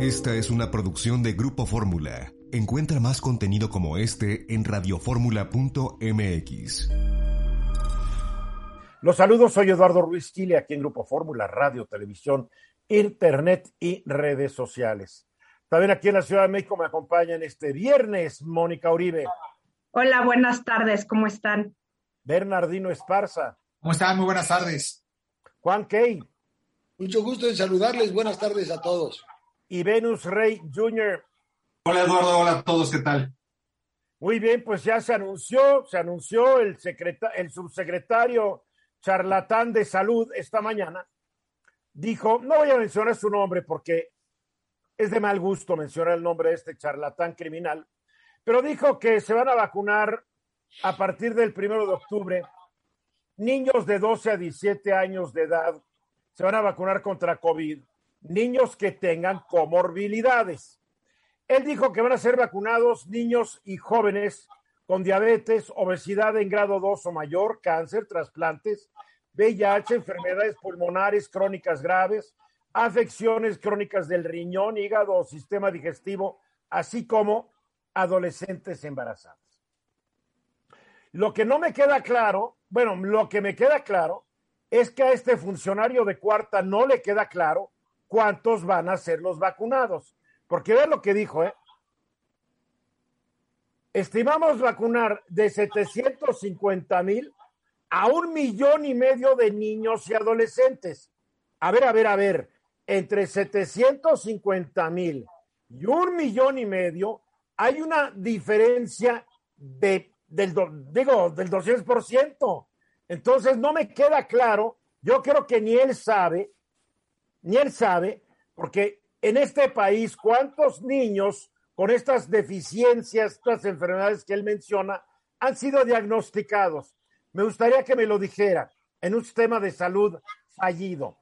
Esta es una producción de Grupo Fórmula. Encuentra más contenido como este en radioformula.mx. Los saludos, soy Eduardo Ruiz Chile, aquí en Grupo Fórmula, radio, televisión, internet y redes sociales. También aquí en la Ciudad de México me acompañan este viernes Mónica Uribe. Hola, buenas tardes, ¿cómo están? Bernardino Esparza. ¿Cómo están? Muy buenas tardes. Juan Key. Mucho gusto en saludarles. Buenas tardes a todos. Y Venus Rey Jr. Hola Eduardo, hola a todos, ¿qué tal? Muy bien, pues ya se anunció, se anunció el, el subsecretario charlatán de salud esta mañana. Dijo, no voy a mencionar su nombre porque es de mal gusto mencionar el nombre de este charlatán criminal, pero dijo que se van a vacunar a partir del primero de octubre niños de 12 a 17 años de edad se van a vacunar contra COVID, niños que tengan comorbilidades. Él dijo que van a ser vacunados niños y jóvenes con diabetes, obesidad en grado 2 o mayor, cáncer, trasplantes, VIH, enfermedades pulmonares crónicas graves, afecciones crónicas del riñón, hígado o sistema digestivo, así como adolescentes embarazadas. Lo que no me queda claro, bueno, lo que me queda claro es que a este funcionario de cuarta no le queda claro cuántos van a ser los vacunados. Porque ve lo que dijo, ¿eh? Estimamos vacunar de 750 mil a un millón y medio de niños y adolescentes. A ver, a ver, a ver, entre 750 mil y un millón y medio hay una diferencia de, del, digo, del 200%. Entonces no me queda claro, yo creo que ni él sabe, ni él sabe, porque en este país cuántos niños con estas deficiencias, estas enfermedades que él menciona, han sido diagnosticados. Me gustaría que me lo dijera en un sistema de salud fallido.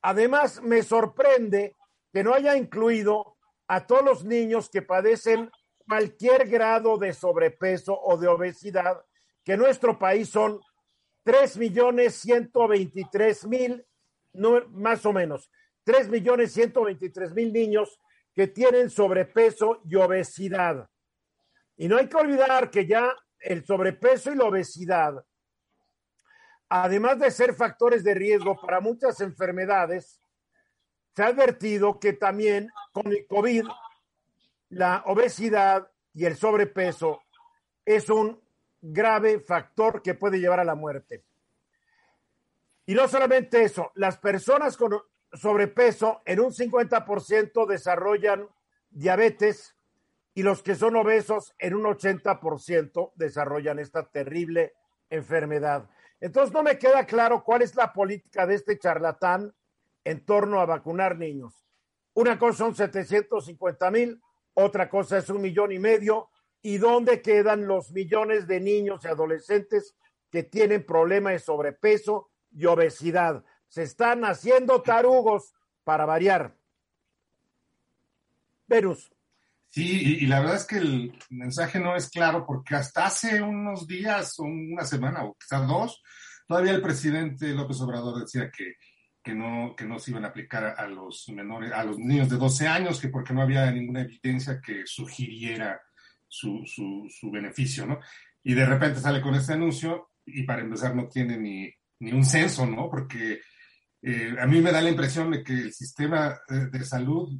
Además, me sorprende que no haya incluido a todos los niños que padecen cualquier grado de sobrepeso o de obesidad, que en nuestro país son 3 millones 123 mil, más o menos, 3 millones 123 mil niños que tienen sobrepeso y obesidad. Y no hay que olvidar que ya el sobrepeso y la obesidad, además de ser factores de riesgo para muchas enfermedades, se ha advertido que también con el COVID, la obesidad y el sobrepeso es un grave factor que puede llevar a la muerte. Y no solamente eso, las personas con sobrepeso en un 50% desarrollan diabetes y los que son obesos en un 80% desarrollan esta terrible enfermedad. Entonces no me queda claro cuál es la política de este charlatán en torno a vacunar niños. Una cosa son 750 mil, otra cosa es un millón y medio, ¿Y dónde quedan los millones de niños y adolescentes que tienen problemas de sobrepeso y obesidad? Se están haciendo tarugos para variar. Verus. Sí, y, la verdad es que el mensaje no es claro porque hasta hace unos días o una semana o quizás dos, todavía el presidente López Obrador decía que, que, no, que no se iban a aplicar a los menores, a los niños de 12 años, que porque no había ninguna evidencia que sugiriera su, su, beneficio, ¿no? Y de repente sale con este anuncio y para empezar no tiene ni, ni un censo, ¿no? Porque eh, a mí me da la impresión de que el sistema eh, de salud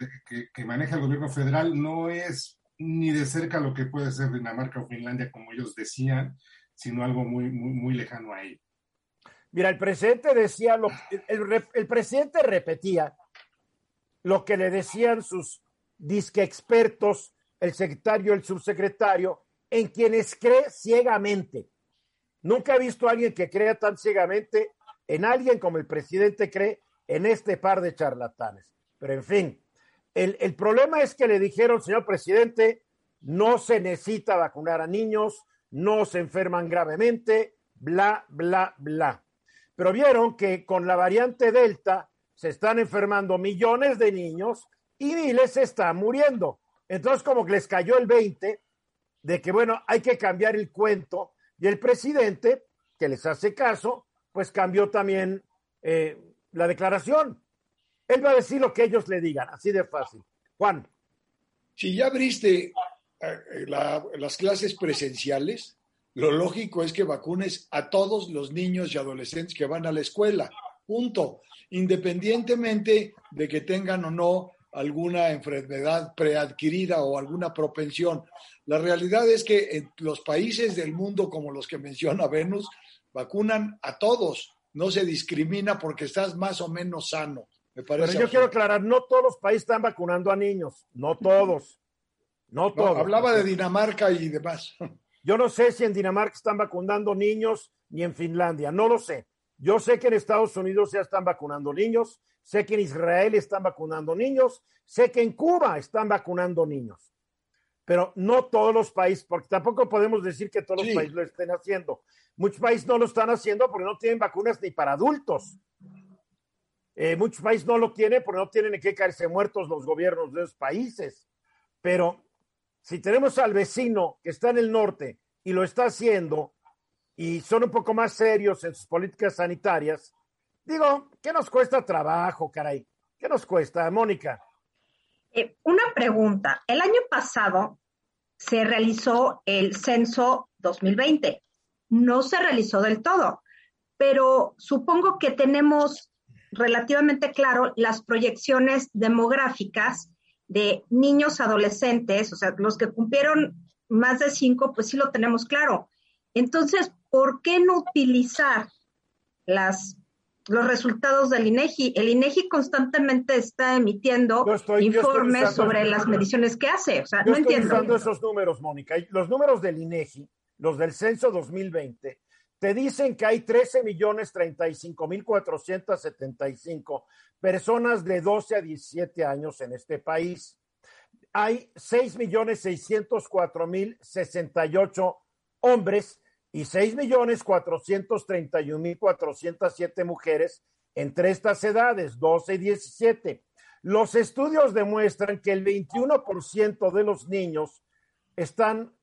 eh, que, maneja el gobierno federal no es ni de cerca lo que puede ser Dinamarca o Finlandia, como ellos decían, sino algo muy, muy, muy lejano a ahí. Mira, el presidente decía, lo, el, el presidente repetía lo que le decían sus disque expertos el secretario, el subsecretario, en quienes cree ciegamente. Nunca he visto a alguien que crea tan ciegamente en alguien como el presidente cree en este par de charlatanes. Pero en fin, el, el problema es que le dijeron, señor presidente, no se necesita vacunar a niños, no se enferman gravemente, bla, bla, bla. Pero vieron que con la variante Delta se están enfermando millones de niños y miles están muriendo. Entonces, como que les cayó el 20 de que, bueno, hay que cambiar el cuento. Y el presidente, que les hace caso, pues cambió también eh, la declaración. Él va a decir lo que ellos le digan, así de fácil. Juan. Si ya abriste eh, la, las clases presenciales, lo lógico es que vacunes a todos los niños y adolescentes que van a la escuela. Punto. Independientemente de que tengan o no alguna enfermedad preadquirida o alguna propensión. La realidad es que en los países del mundo como los que menciona Venus, vacunan a todos, no se discrimina porque estás más o menos sano. Me parece Pero yo quiero aclarar, no todos los países están vacunando a niños, no todos. No todos. hablaba de Dinamarca y demás. Yo no sé si en Dinamarca están vacunando niños ni en Finlandia, no lo sé. Yo sé que en Estados Unidos ya están vacunando niños, sé que en Israel están vacunando niños, sé que en Cuba están vacunando niños, pero no todos los países, porque tampoco podemos decir que todos los países lo estén haciendo. Muchos países no lo están haciendo porque no tienen vacunas ni para adultos. Eh, muchos países no lo tienen porque no tienen en qué caerse muertos los gobiernos de esos países. Pero si tenemos al vecino que está en el norte y lo está haciendo y son un poco más serios en sus políticas sanitarias, digo, ¿qué nos cuesta trabajo, caray? ¿Qué nos cuesta, Mónica? Eh, una pregunta. El año pasado se realizó el censo 2020. No se realizó del todo, pero supongo que tenemos relativamente claro las proyecciones demográficas de niños adolescentes, o sea, los que cumplieron más de cinco, pues sí lo tenemos claro. Entonces, ¿por qué no utilizar las los resultados del INEGI. El INEGI constantemente está emitiendo informes sobre las mediciones que hace. O sea, no estoy entiendo. esos números, Mónica. Los números del INEGI, los del censo 2020, te dicen que hay 13 millones 35 mil 475 personas de 12 a 17 años en este país. Hay 6 millones 604 mil 68 hombres y 6 millones 431 mil 407 mujeres entre estas edades, 12 y 17. Los estudios demuestran que el 21% de los niños están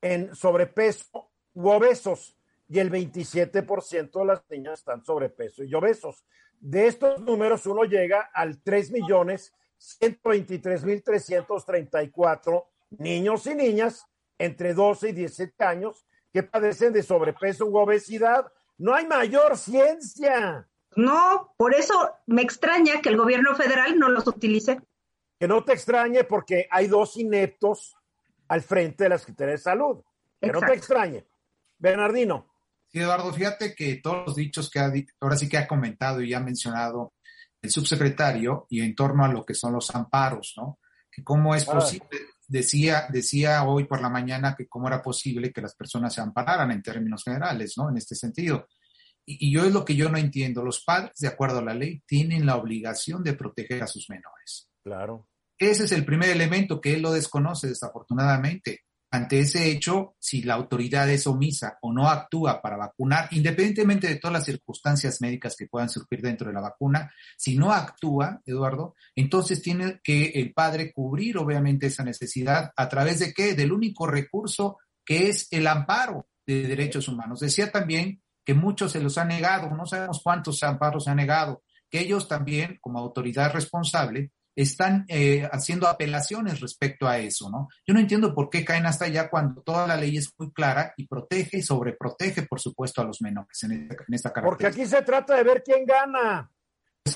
en sobrepeso u obesos y el 27% de las niñas están sobrepeso y obesos. De estos números uno llega al 3 millones 123 mil 334 niños y niñas entre 12 y 17 años que padecen de sobrepeso u obesidad. No hay mayor ciencia. No, por eso me extraña que el gobierno federal no los utilice. Que no te extrañe porque hay dos ineptos al frente de la Secretaría de Salud. Que no te extrañe. Bernardino. Sí, Eduardo, fíjate que todos los dichos que ha, ahora sí que ha comentado y ha mencionado el subsecretario y en torno a lo que son los amparos, ¿no? Que cómo es posible, decía, decía hoy por la mañana que cómo era posible que las personas se ampararan en términos generales, ¿no? En este sentido. Y, y, yo es lo que yo no entiendo. Los padres, de acuerdo a la ley, tienen la obligación de proteger a sus menores. Claro. Ese es el primer elemento que él lo desconoce, desafortunadamente ante ese hecho, si la autoridad es omisa o no actúa para vacunar, independientemente de todas las circunstancias médicas que puedan surgir dentro de la vacuna, si no actúa, Eduardo, entonces tiene que el padre cubrir obviamente esa necesidad a través de qué? Del único recurso que es el amparo de derechos humanos. Decía también que muchos se los han negado, no sabemos cuántos amparos se han negado, que ellos también, como autoridad responsable, están eh, haciendo apelaciones respecto a eso, ¿no? Yo no entiendo por qué caen hasta allá cuando toda la ley es muy clara y protege y sobreprotege, por supuesto, a los menores en esta, en esta Porque aquí se trata de ver quién gana.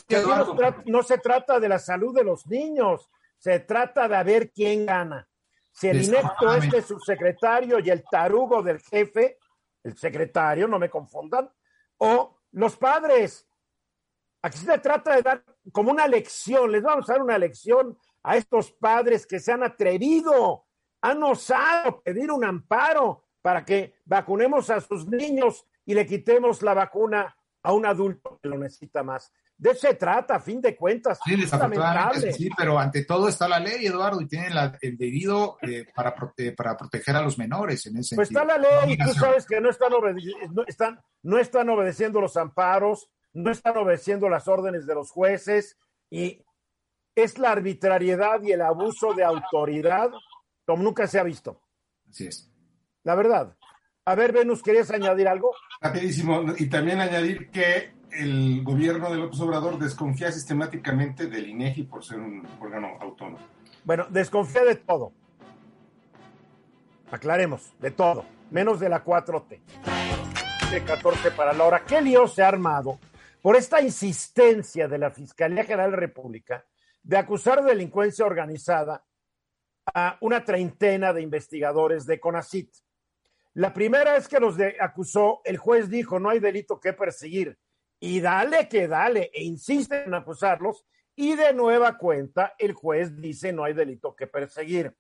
no, no, se trata de la salud de los niños, se trata de ver quién gana. Si el inepto este subsecretario y el tarugo del jefe, el secretario, no me confundan, o los padres, Aquí se trata de dar como una lección, les vamos a dar una lección a estos padres que se han atrevido, han osado pedir un amparo para que vacunemos a sus niños y le quitemos la vacuna a un adulto que lo necesita más. De eso se trata, a fin de cuentas. Sí, desafortunadamente sí, pero ante todo está la ley, Eduardo, y tienen el debido eh, para, para proteger a los menores en ese Pues está la ley y tú sabes que no están, no, están, no están obedeciendo los amparos, no están obedeciendo las órdenes de los jueces y es la arbitrariedad y el abuso de autoridad como nunca se ha visto. Así es. La verdad. A ver, Venus, ¿querías añadir algo? Rapidísimo. Y también añadir que el gobierno de López Obrador desconfía sistemáticamente del INEGI por ser un órgano autónomo. Bueno, desconfía de todo. Aclaremos, de todo, menos de la 4T. De 14 para la hora. ¿Qué lío se ha armado por esta insistencia de la Fiscalía General de la República de acusar de delincuencia organizada a una treintena de investigadores de CONACIT? La primera es que los acusó, el juez dijo, no hay delito que perseguir. Y dale que dale, e insiste en acusarlos. Y de nueva cuenta, el juez dice, no hay delito que perseguir.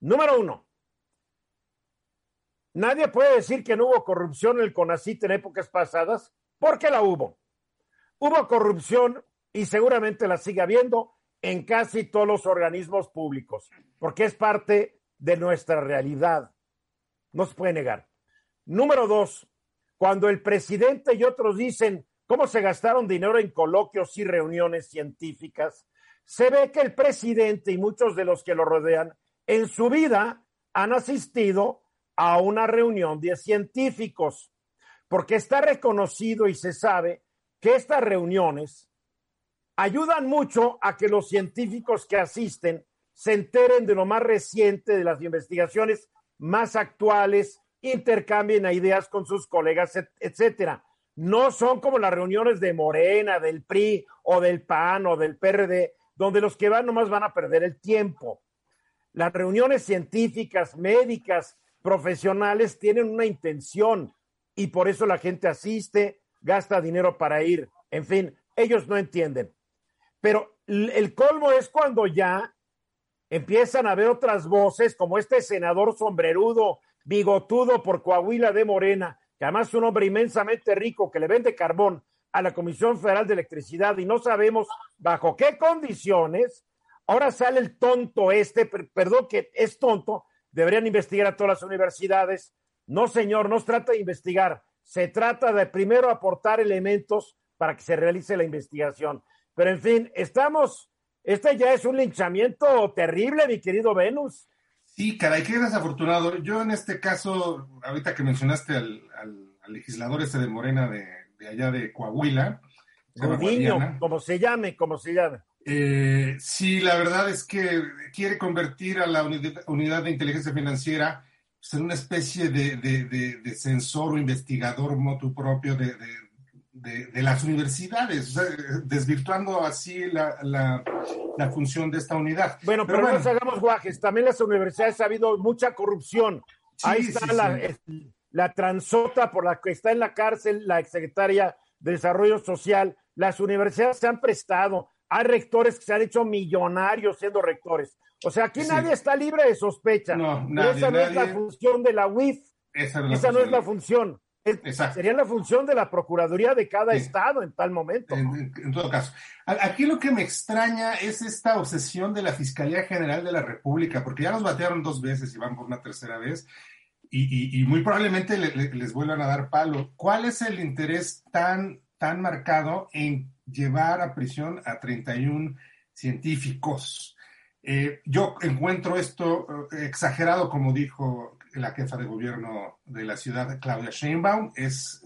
Número uno, nadie puede decir que no hubo corrupción en el CONACIT en épocas pasadas, porque la hubo. Hubo corrupción y seguramente la sigue habiendo en casi todos los organismos públicos, porque es parte de nuestra realidad. No se puede negar. Número dos, cuando el presidente y otros dicen cómo se gastaron dinero en coloquios y reuniones científicas, se ve que el presidente y muchos de los que lo rodean en su vida han asistido a una reunión de científicos, porque está reconocido y se sabe que estas reuniones ayudan mucho a que los científicos que asisten se enteren de lo más reciente de las investigaciones más actuales, intercambien ideas con sus colegas, etcétera. No son como las reuniones de Morena, del PRI o del PAN o del PRD, donde los que van nomás van a perder el tiempo. Las reuniones científicas, médicas, profesionales tienen una intención y por eso la gente asiste, gasta dinero para ir. En fin, ellos no entienden. Pero el colmo es cuando ya empiezan a ver otras voces, como este senador sombrerudo, bigotudo por Coahuila de Morena, que además es un hombre inmensamente rico que le vende carbón a la Comisión Federal de Electricidad y no sabemos bajo qué condiciones. Ahora sale el tonto este, perdón que es tonto, deberían investigar a todas las universidades. No, señor, no se trata de investigar, se trata de primero aportar elementos para que se realice la investigación. Pero en fin, estamos este ya es un linchamiento terrible, mi querido Venus. Sí, caray, qué desafortunado. Yo en este caso, ahorita que mencionaste al, legislador ese de Morena de, allá de Coahuila. Niño, como se llame, como se llame. Eh, sí, la verdad es que quiere convertir a la unidad, de inteligencia financiera en una especie de, de, censor o investigador motu propio de, de, las universidades, desvirtuando así la, la, función de esta unidad. Bueno, pero, no nos hagamos guajes, también las universidades ha habido mucha corrupción. Ahí está la, la transota por la que está en la cárcel la exsecretaria de Desarrollo Social. Las universidades se han prestado, hay rectores que se han hecho millonarios siendo rectores. O sea, aquí nadie está libre de sospecha. No, esa no es la función de la UIF. Esa, no es la función. Sería la función de la Procuraduría de cada estado en tal momento. En, todo caso. Aquí lo que me extraña es esta obsesión de la Fiscalía General de la República, porque ya nos batearon dos veces y van por una tercera vez, y, muy probablemente les vuelvan a dar palo. ¿Cuál es el interés tan, tan marcado en llevar a prisión a 31 científicos? Eh, yo encuentro esto eh, exagerado, como dijo la jefa de gobierno de la ciudad, Claudia Sheinbaum, es,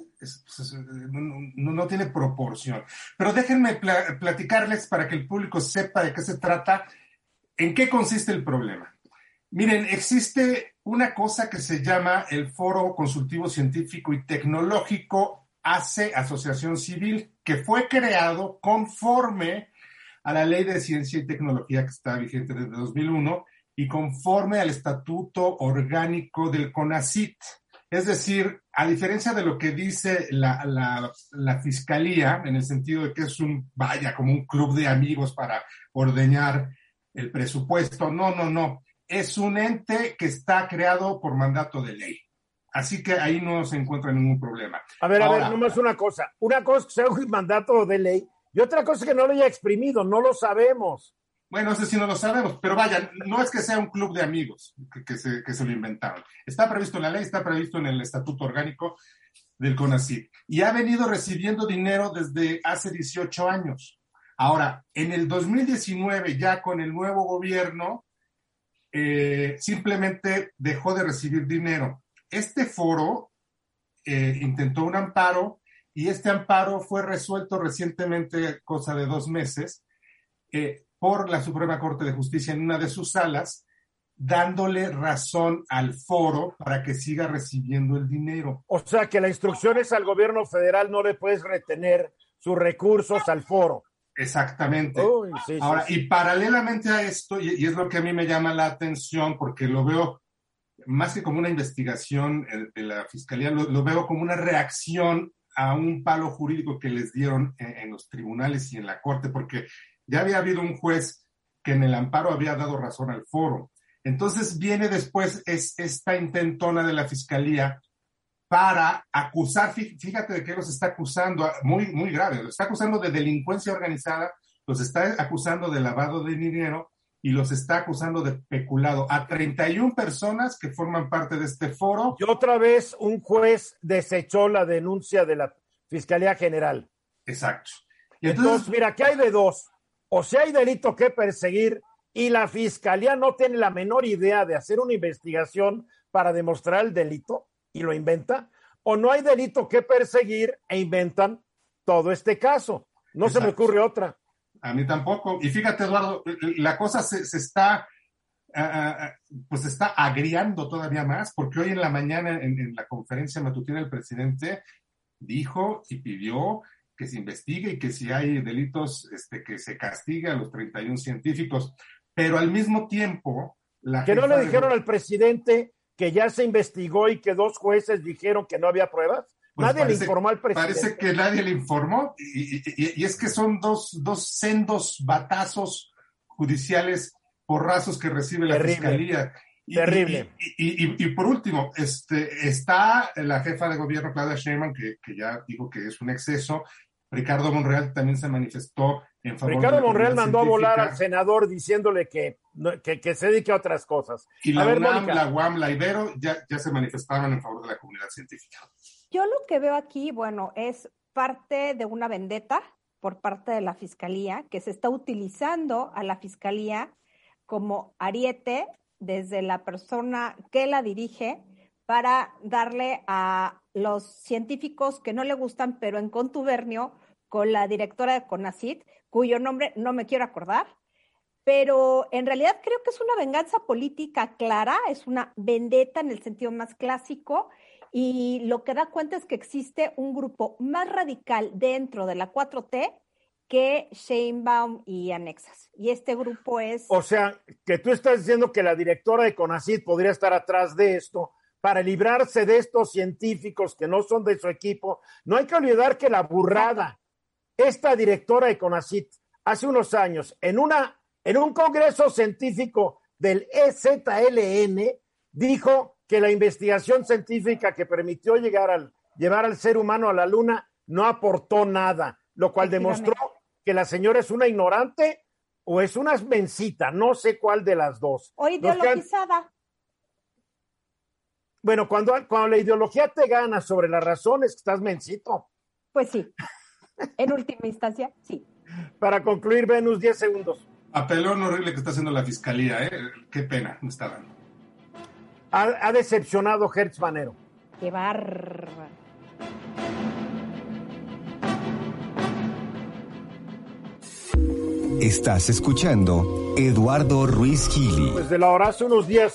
no, tiene proporción. Pero déjenme platicarles para que el público sepa de qué se trata, en qué consiste el problema. Miren, existe una cosa que se llama el Foro Consultivo Científico y Tecnológico ACE, Asociación Civil, que fue creado conforme a la Ley de Ciencia y Tecnología que está vigente desde 2001 y conforme al estatuto orgánico del CONACIT. Es decir, a diferencia de lo que dice la, fiscalía, en el sentido de que es un, vaya, como un club de amigos para ordeñar el presupuesto, no, no, no, es un ente que está creado por mandato de ley. Así que ahí no se encuentra ningún problema. A ver, a ver, nomás una cosa. Una cosa que sea un mandato de ley y otra cosa que no lo haya exprimido, no lo sabemos. Bueno, sé si no lo sabemos, pero vaya, no es que sea un club de amigos que, se, que se lo inventaron. Está previsto en la ley, está previsto en el estatuto orgánico del CONACYT y ha venido recibiendo dinero desde hace 18 años. Ahora, en el 2019, ya con el nuevo gobierno, eh, simplemente dejó de recibir dinero. Este foro eh, intentó un amparo y este amparo fue resuelto recientemente, cosa de dos meses, eh, por la Suprema Corte de Justicia en una de sus salas, dándole razón al foro para que siga recibiendo el dinero. O sea que la instrucción es al gobierno federal, no le puedes retener sus recursos al foro. Exactamente. Uy, sí, Ahora, sí, y paralelamente a esto, y, y, es lo que a mí me llama la atención, porque lo veo más que como una investigación eh, de la fiscalía, lo, veo como una reacción a un palo jurídico que les dieron en, en, los tribunales y en la corte, porque ya había habido un juez que en el amparo había dado razón al foro. Entonces viene después es, esta intentona de la fiscalía para acusar, fíjate de qué los está acusando, muy, muy grave, los está acusando de delincuencia organizada, los está acusando de lavado de dinero y los está acusando de peculado a 31 personas que forman parte de este foro. Y otra vez un juez desechó la denuncia de la Fiscalía General. Exacto. Y entonces, entonces mira, ¿qué hay de dos? O sea, hay delito que perseguir y la Fiscalía no tiene la menor idea de hacer una investigación para demostrar el delito y lo inventa, o no hay delito que perseguir e inventan todo este caso. No Exacto. se me ocurre otra. A mí tampoco. Y fíjate, Eduardo, la cosa se, se está, uh, pues está agriando todavía más, porque hoy en la mañana, en, en, la conferencia matutina, el presidente dijo y pidió que se investigue y que si hay delitos, este, que se castigue a los 31 científicos. Pero al mismo tiempo, la que no le dijeron de... al presidente que ya se investigó y que dos jueces dijeron que no había pruebas. Pues nadie parece, le informó al presidente. Parece que nadie le informó. Y, y, y, es que son dos, dos sendos batazos judiciales porrazos que recibe la Terrible. fiscalía. Terrible. Y, por último, este, está la jefa de gobierno, Claudia Sheinbaum, que, que ya dijo que es un exceso. Ricardo Monreal también se manifestó en favor Ricardo de la Monreal mandó a volar al senador diciéndole que, que, que, se dedique a otras cosas. Y la ver, UNAM, Mónica. la UAM, la Ibero ya, ya se manifestaron en favor de la comunidad científica. Yo lo que veo aquí, bueno, es parte de una vendetta por parte de la Fiscalía, que se está utilizando a la Fiscalía como ariete desde la persona que la dirige para darle a los científicos que no le gustan, pero en contubernio con la directora de CONACIT, cuyo nombre no me quiero acordar, pero en realidad creo que es una venganza política clara, es una vendetta en el sentido más clásico, y lo que da cuenta es que existe un grupo más radical dentro de la 4T que Sheinbaum y anexas. Y este grupo es... O sea, que tú estás diciendo que la directora de CONACIT podría estar atrás de esto para librarse de estos científicos que no son de su equipo. No hay que olvidar que la burrada, esta directora de CONACIT, hace unos años, en, una, en un congreso científico del EZLN, dijo que la investigación científica que permitió llegar al, llevar al ser humano a la luna no aportó nada, lo cual demostró que la señora es una ignorante o es una mencita, no sé cuál de las dos. O ideologizada. Han... Bueno, cuando, cuando la ideología te gana sobre las razones, estás mencito. Pues sí, en última instancia, sí. Para concluir, Venus, 10 segundos. Apelón horrible que está haciendo la fiscalía, ¿eh? Qué pena me está dando. Ha, ha decepcionado Hertz Manero. Qué bárbaro. Estás escuchando Eduardo Ruiz Gili. Pues de la hora hace unos días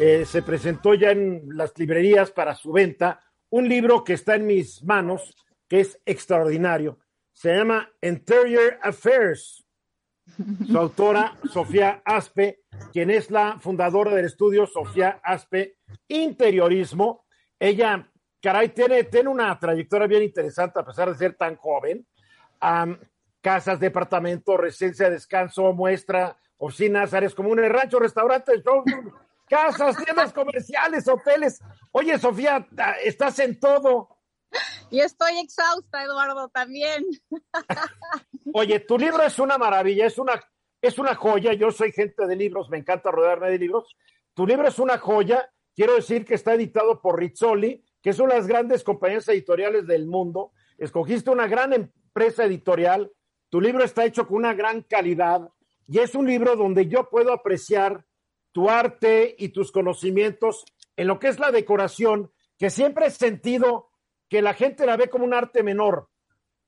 eh, se presentó ya en las librerías para su venta un libro que está en mis manos, que es extraordinario. Se llama Interior Affairs. Su autora, Sofía Aspe, quien es la fundadora del estudio Sofía Aspe Interiorismo. Ella, caray, tiene, tiene una trayectoria bien interesante a pesar de ser tan joven. Um, casas, departamentos, residencia de descanso, muestra, oficinas, áreas comunes, ranchos, restaurantes, casas, tiendas comerciales, hoteles. Oye, Sofía, estás en todo. Y estoy exhausta, Eduardo, también. Oye, tu libro es una maravilla, es una, es una joya. Yo soy gente de libros, me encanta rodearme de libros. Tu libro es una joya. Quiero decir que está editado por Rizzoli, que es una de las grandes compañías editoriales del mundo. Escogiste una gran empresa editorial tu libro está hecho con una gran calidad y es un libro donde yo puedo apreciar tu arte y tus conocimientos en lo que es la decoración, que siempre he sentido que la gente la ve como un arte menor,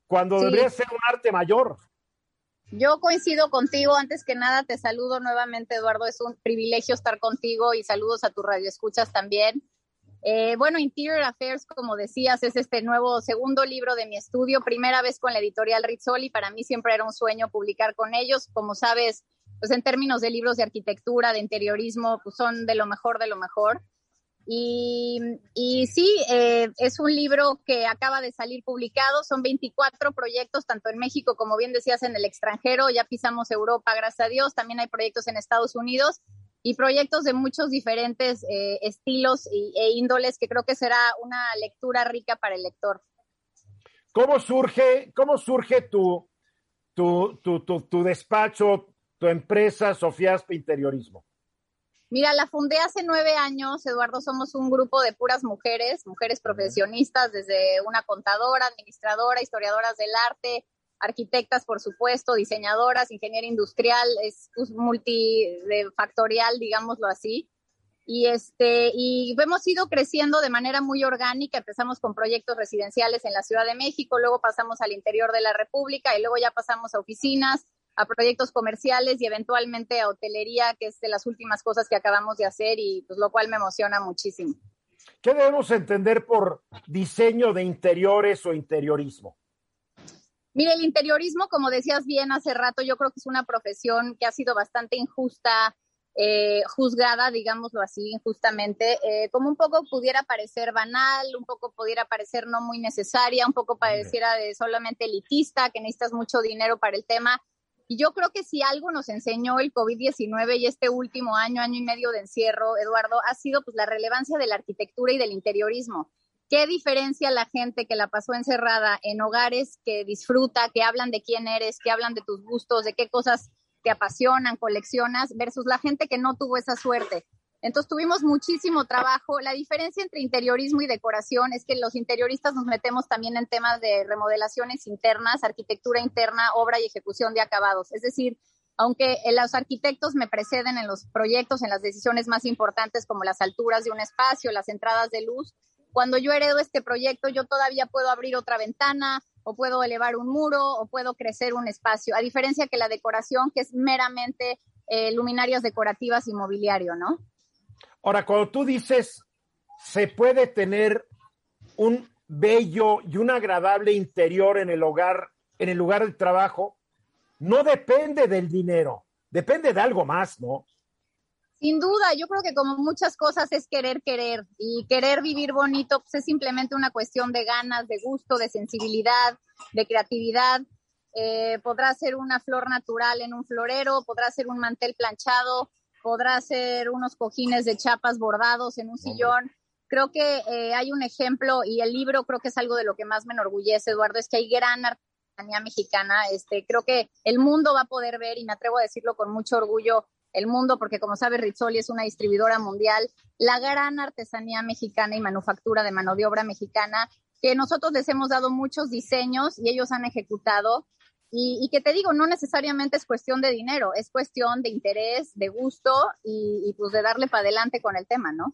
cuando Sí. debería ser un arte mayor. Yo coincido contigo. Antes que nada, te saludo nuevamente, Eduardo. Es un privilegio estar contigo y saludos a tu radio escuchas también. Eh, bueno, Interior Affairs, como decías, es este nuevo segundo libro de mi estudio, primera vez con la editorial Rizzoli. Para mí siempre era un sueño publicar con ellos. Como sabes, pues en términos de libros de arquitectura, de interiorismo, pues son de lo mejor de lo mejor. Y, sí, eh, es un libro que acaba de salir publicado. Son 24 proyectos, tanto en México como bien decías en el extranjero. Ya pisamos Europa, gracias a Dios. También hay proyectos en Estados Unidos y proyectos de muchos diferentes eh, estilos e índoles que creo que será una lectura rica para el lector. ¿Cómo surge, cómo surge tu, tu, tu, tu, tu despacho, tu empresa, Sofías Interiorismo? Mira, la fundé hace nueve años, Eduardo, somos un grupo de puras mujeres, mujeres profesionistas, desde una contadora, administradora, historiadoras del arte, arquitectas, por supuesto, diseñadoras, ingeniera industrial, es multifactorial, digámoslo así. Y este, y hemos ido creciendo de manera muy orgánica. Empezamos con proyectos residenciales en la Ciudad de México, luego pasamos al interior de la República y luego ya pasamos a oficinas, a proyectos comerciales y eventualmente a hotelería, que es de las últimas cosas que acabamos de hacer y pues lo cual me emociona muchísimo. ¿Qué debemos entender por diseño de interiores o interiorismo? Mire, el interiorismo, como decías bien hace rato, yo creo que es una profesión que ha sido bastante injusta, eh, juzgada, digámoslo así, injustamente, eh, como un poco pudiera parecer banal, un poco pudiera parecer no muy necesaria, un poco pareciera de solamente elitista, que necesitas mucho dinero para el tema. Y yo creo que si algo nos enseñó el COVID-19 y este último año, año y medio de encierro, Eduardo, ha sido pues la relevancia de la arquitectura y del interiorismo. ¿Qué diferencia la gente que la pasó encerrada en hogares que disfruta, que hablan de quién eres, que hablan de tus gustos, de qué cosas te apasionan, coleccionas, versus la gente que no tuvo esa suerte? Entonces tuvimos muchísimo trabajo. La diferencia entre interiorismo y decoración es que los interioristas nos metemos también en temas de remodelaciones internas, arquitectura interna, obra y ejecución de acabados. Es decir, aunque los arquitectos me preceden en los proyectos, en las decisiones más importantes como las alturas de un espacio, las entradas de luz, cuando yo heredo este proyecto, yo todavía puedo abrir otra ventana o puedo elevar un muro o puedo crecer un espacio, a diferencia que la decoración, que es meramente eh, luminarias decorativas y mobiliario, ¿no? Ahora, cuando tú dices se puede tener un bello y un agradable interior en el hogar, en el lugar de trabajo, no depende del dinero, depende de algo más, ¿no? Sin duda, yo creo que como muchas cosas es querer querer y querer vivir bonito pues es simplemente una cuestión de ganas, de gusto, de sensibilidad, de creatividad. Eh, podrá ser una flor natural en un florero, podrá ser un mantel planchado, podrá ser unos cojines de chapas bordados en un sillón. Creo que eh, hay un ejemplo y el libro creo que es algo de lo que más me enorgullece, Eduardo, es que hay gran artesanía mexicana. Este, creo que el mundo va a poder ver, y me atrevo a decirlo con mucho orgullo, el mundo, porque como sabe Rizzoli es una distribuidora mundial, la gran artesanía mexicana y manufactura de mano de obra mexicana, que nosotros les hemos dado muchos diseños y ellos han ejecutado. Y, y que te digo, no necesariamente es cuestión de dinero, es cuestión de interés, de gusto y, y pues de darle para adelante con el tema, ¿no?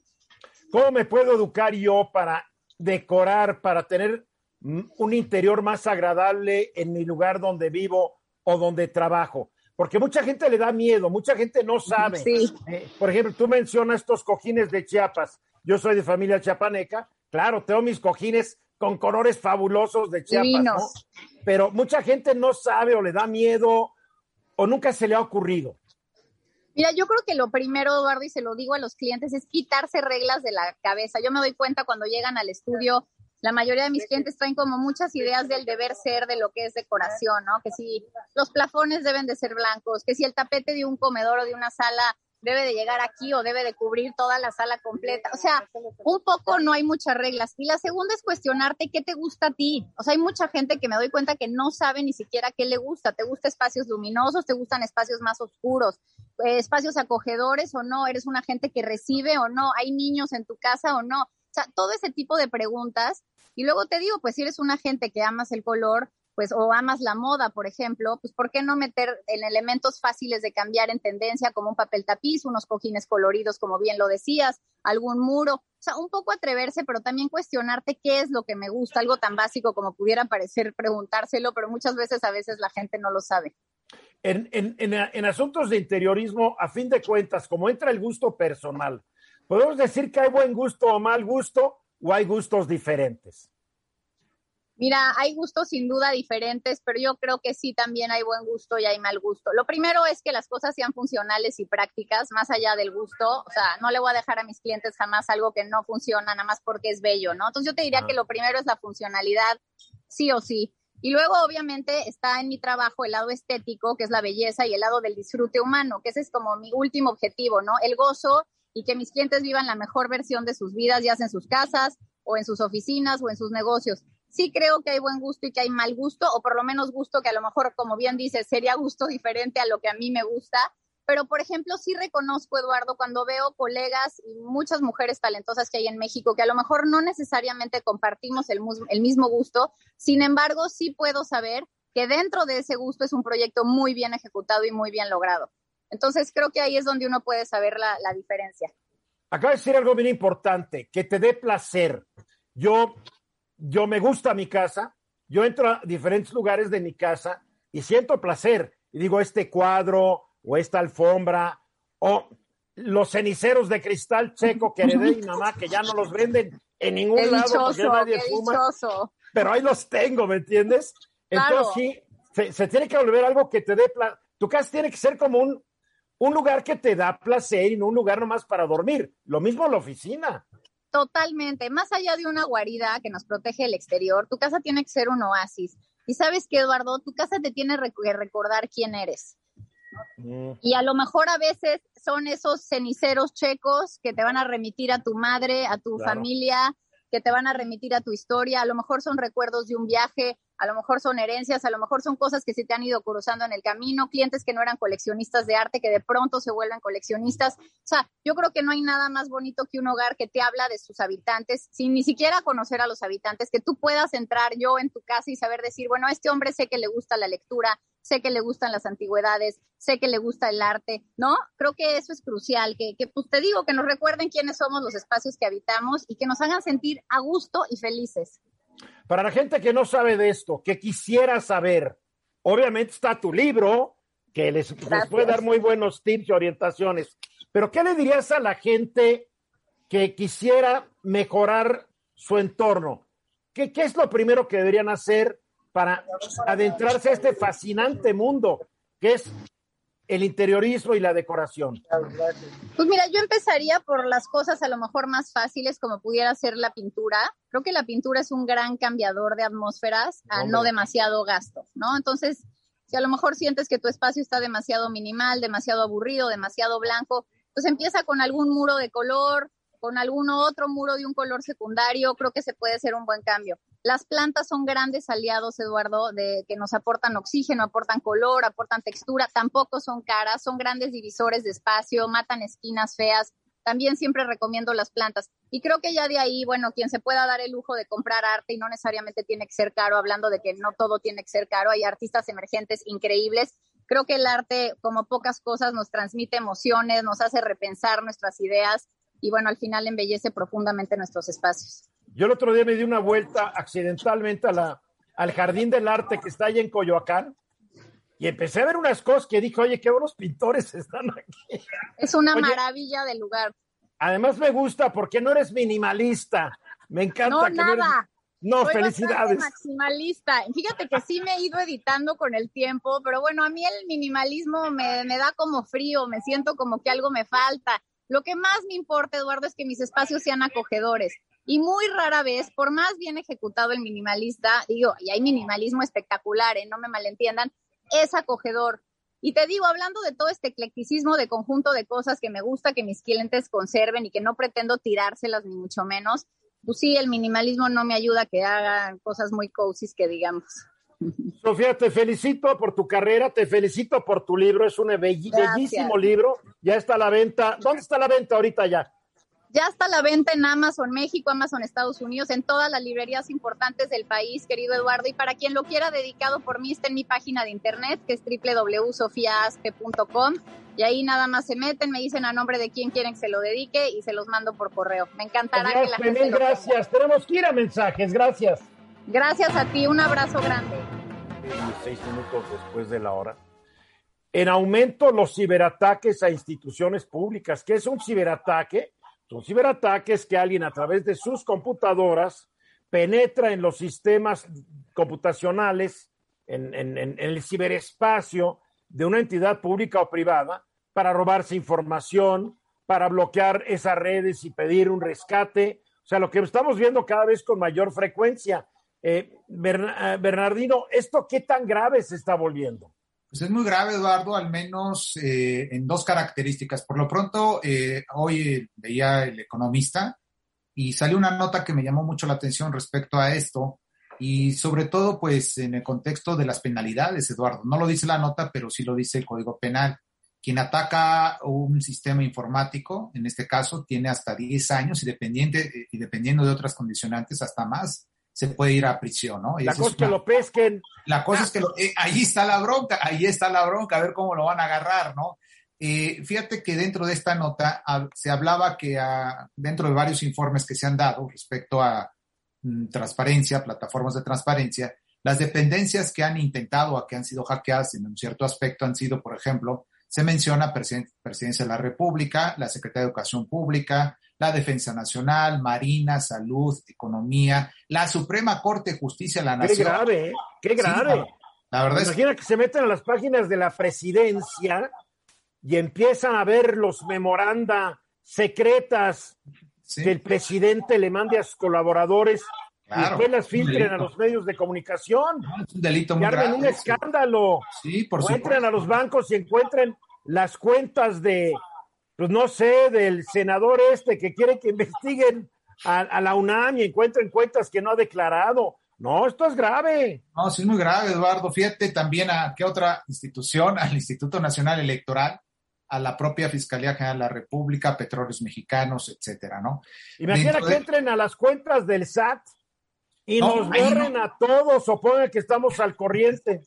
¿Cómo me puedo educar yo para decorar, para tener un interior más agradable en mi lugar donde vivo o donde trabajo? Porque mucha gente le da miedo, mucha gente no sabe. Sí. Eh, por ejemplo, tú mencionas estos cojines de Chiapas. Yo soy de familia chiapaneca. Claro, tengo mis cojines con colores fabulosos de Chiapas, ¿no? Pero mucha gente no sabe o le da miedo o nunca se le ha ocurrido. Mira, yo creo que lo primero, Eduardo, y se lo digo a los clientes, es quitarse reglas de la cabeza. Yo me doy cuenta cuando llegan al estudio, la mayoría de mis clientes traen como muchas ideas del deber ser de lo que es decoración, ¿no? Que si los plafones deben de ser blancos, que si el tapete de un comedor o de una sala debe de llegar aquí o debe de cubrir toda la sala completa. O sea, un poco no hay muchas reglas. Y la segunda es cuestionarte qué te gusta a ti. O sea, hay mucha gente que me doy cuenta que no sabe ni siquiera qué le gusta. ¿Te gustan espacios luminosos? ¿Te gustan espacios más oscuros? Eh, ¿Espacios acogedores o no? ¿Eres una gente que recibe o no? ¿Hay niños en tu casa o no? O sea, todo ese tipo de preguntas. Y luego te digo, pues si eres una gente que amas el color, pues o amas la moda, por ejemplo, pues ¿por qué no meter en elementos fáciles de cambiar en tendencia como un papel tapiz, unos cojines coloridos, como bien lo decías, algún muro? O sea, un poco atreverse, pero también cuestionarte qué es lo que me gusta, algo tan básico como pudiera parecer preguntárselo, pero muchas veces a veces la gente no lo sabe. En, en, en, en asuntos de interiorismo, a fin de cuentas, como entra el gusto personal, ¿podemos decir que hay buen gusto o mal gusto o hay gustos diferentes? Mira, hay gustos sin duda diferentes, pero yo creo que sí también hay buen gusto y hay mal gusto. Lo primero es que las cosas sean funcionales y prácticas, más allá del gusto. O sea, no le voy a dejar a mis clientes jamás algo que no funciona, nada más porque es bello, ¿no? Entonces yo te diría que lo primero es la funcionalidad, sí o sí. Y luego, obviamente, está en mi trabajo el lado estético, que es la belleza, y el lado del disfrute humano, que ese es como mi último objetivo, ¿no? El gozo y que mis clientes vivan la mejor versión de sus vidas, ya sea en sus casas o en sus oficinas o en sus negocios sí creo que hay buen gusto y que hay mal gusto, o por lo menos gusto que a lo mejor, como bien dices, sería gusto diferente a lo que a mí me gusta. Pero, por ejemplo, sí reconozco, Eduardo, cuando veo colegas y muchas mujeres talentosas que hay en México, que a lo mejor no necesariamente compartimos el, el mismo gusto, sin embargo, sí puedo saber que dentro de ese gusto es un proyecto muy bien ejecutado y muy bien logrado. Entonces, creo que ahí es donde uno puede saber la, la diferencia. Acaba de decir algo bien importante, que te dé placer. Yo yo me gusta mi casa, yo entro a diferentes lugares de mi casa y siento placer. Y digo, este cuadro o esta alfombra o los ceniceros de cristal checo que heredé mi mamá, que ya no los venden en ningún lado porque nadie fuma. Pero ahí los tengo, ¿me entiendes? Entonces sí, se, tiene que volver algo que te dé placer. Tu casa tiene que ser como un, un lugar que te da placer y no un lugar nomás para dormir. Lo mismo la oficina. Totalmente. Más allá de una guarida que nos protege el exterior, tu casa tiene que ser un oasis. Y sabes que, Eduardo, tu casa te tiene que recordar quién eres. Mm. Y a lo mejor a veces son esos ceniceros checos que te van a remitir a tu madre, a tu familia, que te van a remitir a tu historia. A lo mejor son recuerdos de un viaje, a lo mejor son herencias, a lo mejor son cosas que se te han ido cruzando en el camino, clientes que no eran coleccionistas de arte, que de pronto se vuelven coleccionistas. O sea, yo creo que no hay nada más bonito que un hogar que te habla de sus habitantes, sin ni siquiera conocer a los habitantes, que tú puedas entrar yo en tu casa y saber decir, bueno, a este hombre sé que le gusta la lectura, sé que le gustan las antigüedades, sé que le gusta el arte, ¿no? Creo que eso es crucial, que, que pues te digo, que nos recuerden quiénes somos los espacios que habitamos y que nos hagan sentir a gusto y felices. Para la gente que no sabe de esto, que quisiera saber, obviamente está tu libro, que les, puede dar muy buenos tips y orientaciones, pero ¿qué le dirías a la gente que quisiera mejorar su entorno? ¿Qué, ¿Qué, es lo primero que deberían hacer para adentrarse a este fascinante mundo que es el interiorismo y la decoración? Pues mira, yo empezaría por las cosas a lo mejor más fáciles como pudiera ser la pintura. Creo que la pintura es un gran cambiador de atmósferas a no demasiado gasto, ¿no? Entonces, si a lo mejor sientes que tu espacio está demasiado minimal, demasiado aburrido, demasiado blanco, pues empieza con algún muro de color, con algún otro muro de un color secundario, creo que se puede hacer un buen cambio. Las plantas son grandes aliados, Eduardo, de que nos aportan oxígeno, aportan color, aportan textura, tampoco son caras, son grandes divisores de espacio, matan esquinas feas. También siempre recomiendo las plantas. Y creo que ya de ahí, bueno, quien se pueda dar el lujo de comprar arte y no necesariamente tiene que ser caro, hablando de que no todo tiene que ser caro, hay artistas emergentes increíbles. Creo que el arte, como pocas cosas, nos transmite emociones, nos hace repensar nuestras ideas y bueno, al final embellece profundamente nuestros espacios. Yo el otro día me di una vuelta accidentalmente a la, al Jardín del Arte que está ahí en Coyoacán y empecé a ver unas cosas que dije, oye, qué buenos pintores están aquí. Es una maravilla de lugar. Además me gusta porque no eres minimalista. Me encanta no, que nada. no No, felicidades. maximalista. Fíjate que sí me he ido editando con el tiempo, pero bueno, a mí el minimalismo me, me da como frío, me siento como que algo me falta. Lo que más me importa, Eduardo, es que mis espacios sean acogedores. Y muy rara vez, por más bien ejecutado el minimalista, digo, y hay minimalismo espectacular, ¿eh? no me malentiendan, es acogedor. Y te digo, hablando de todo este eclecticismo de conjunto de cosas que me gusta que mis clientes conserven y que no pretendo tirárselas ni mucho menos, pues sí, el minimalismo no me ayuda a que hagan cosas muy cozy que digamos. Sofía, te felicito por tu carrera, te felicito por tu libro, es un bellísimo libro, ya está a la venta. ¿Dónde está la venta ahorita ya? Ya está la venta en Amazon México, Amazon Estados Unidos, en todas las librerías importantes del país, querido Eduardo. Y para quien lo quiera dedicado por mí, está en mi página de internet, que es www.sofiaaspe.com. Y ahí nada más se meten, me dicen a nombre de quién quieren que se lo dedique y se los mando por correo. Me encantará que la gente. Mil gracias. Tenemos que ir a mensajes. Gracias. Gracias a ti. Un abrazo grande. Seis minutos después de la hora. En aumento los ciberataques a instituciones públicas. ¿Qué es un ciberataque? Son ciberataques que alguien a través de sus computadoras penetra en los sistemas computacionales, en, el ciberespacio de una entidad pública o privada para robarse información, para bloquear esas redes y pedir un rescate. O sea, lo que estamos viendo cada vez con mayor frecuencia. Eh, Bernardino, ¿esto qué tan grave se está volviendo? Pues es muy grave, Eduardo, al menos eh, en dos características. Por lo pronto, eh, hoy veía el economista y salió una nota que me llamó mucho la atención respecto a esto y sobre todo, pues en el contexto de las penalidades, Eduardo. No lo dice la nota, pero sí lo dice el Código Penal. Quien ataca un sistema informático, en este caso, tiene hasta 10 años y, dependiente, y dependiendo de otras condicionantes, hasta más se puede ir a prisión, ¿no? la cosa es que lo pesquen. La cosa es que eh, ahí está la bronca, ahí está la bronca, a ver cómo lo van a agarrar, ¿no? Eh, fíjate que dentro de esta nota se hablaba que dentro de varios informes que se han dado respecto a mm, transparencia, plataformas de transparencia, las dependencias que han intentado o que han sido hackeadas en un cierto aspecto han sido, por ejemplo, se menciona Presidencia de la República, la Secretaría de Educación Pública, la Defensa Nacional, Marina, Salud, Economía, la Suprema Corte de Justicia de la Nación. Qué grave, ¿eh? qué grave. la, verdad Imagina que se meten a las páginas de la presidencia y empiezan a ver los memoranda secretas que el presidente le mande a sus colaboradores y después las filtren a los medios de comunicación. es un delito muy y armen un escándalo. Sí, por o entren a los bancos y encuentren las cuentas de pues no sé, del senador este que quiere que investiguen a, la UNAM y encuentren cuentas que no ha declarado. No, esto es grave. No, sí es muy grave, Eduardo. Fíjate también a qué otra institución, al Instituto Nacional Electoral, a la propia Fiscalía General de la República, Petróleos Mexicanos, etcétera, ¿no? Imagina que entren a las cuentas del SAT y nos borren a todos o pongan que estamos al corriente.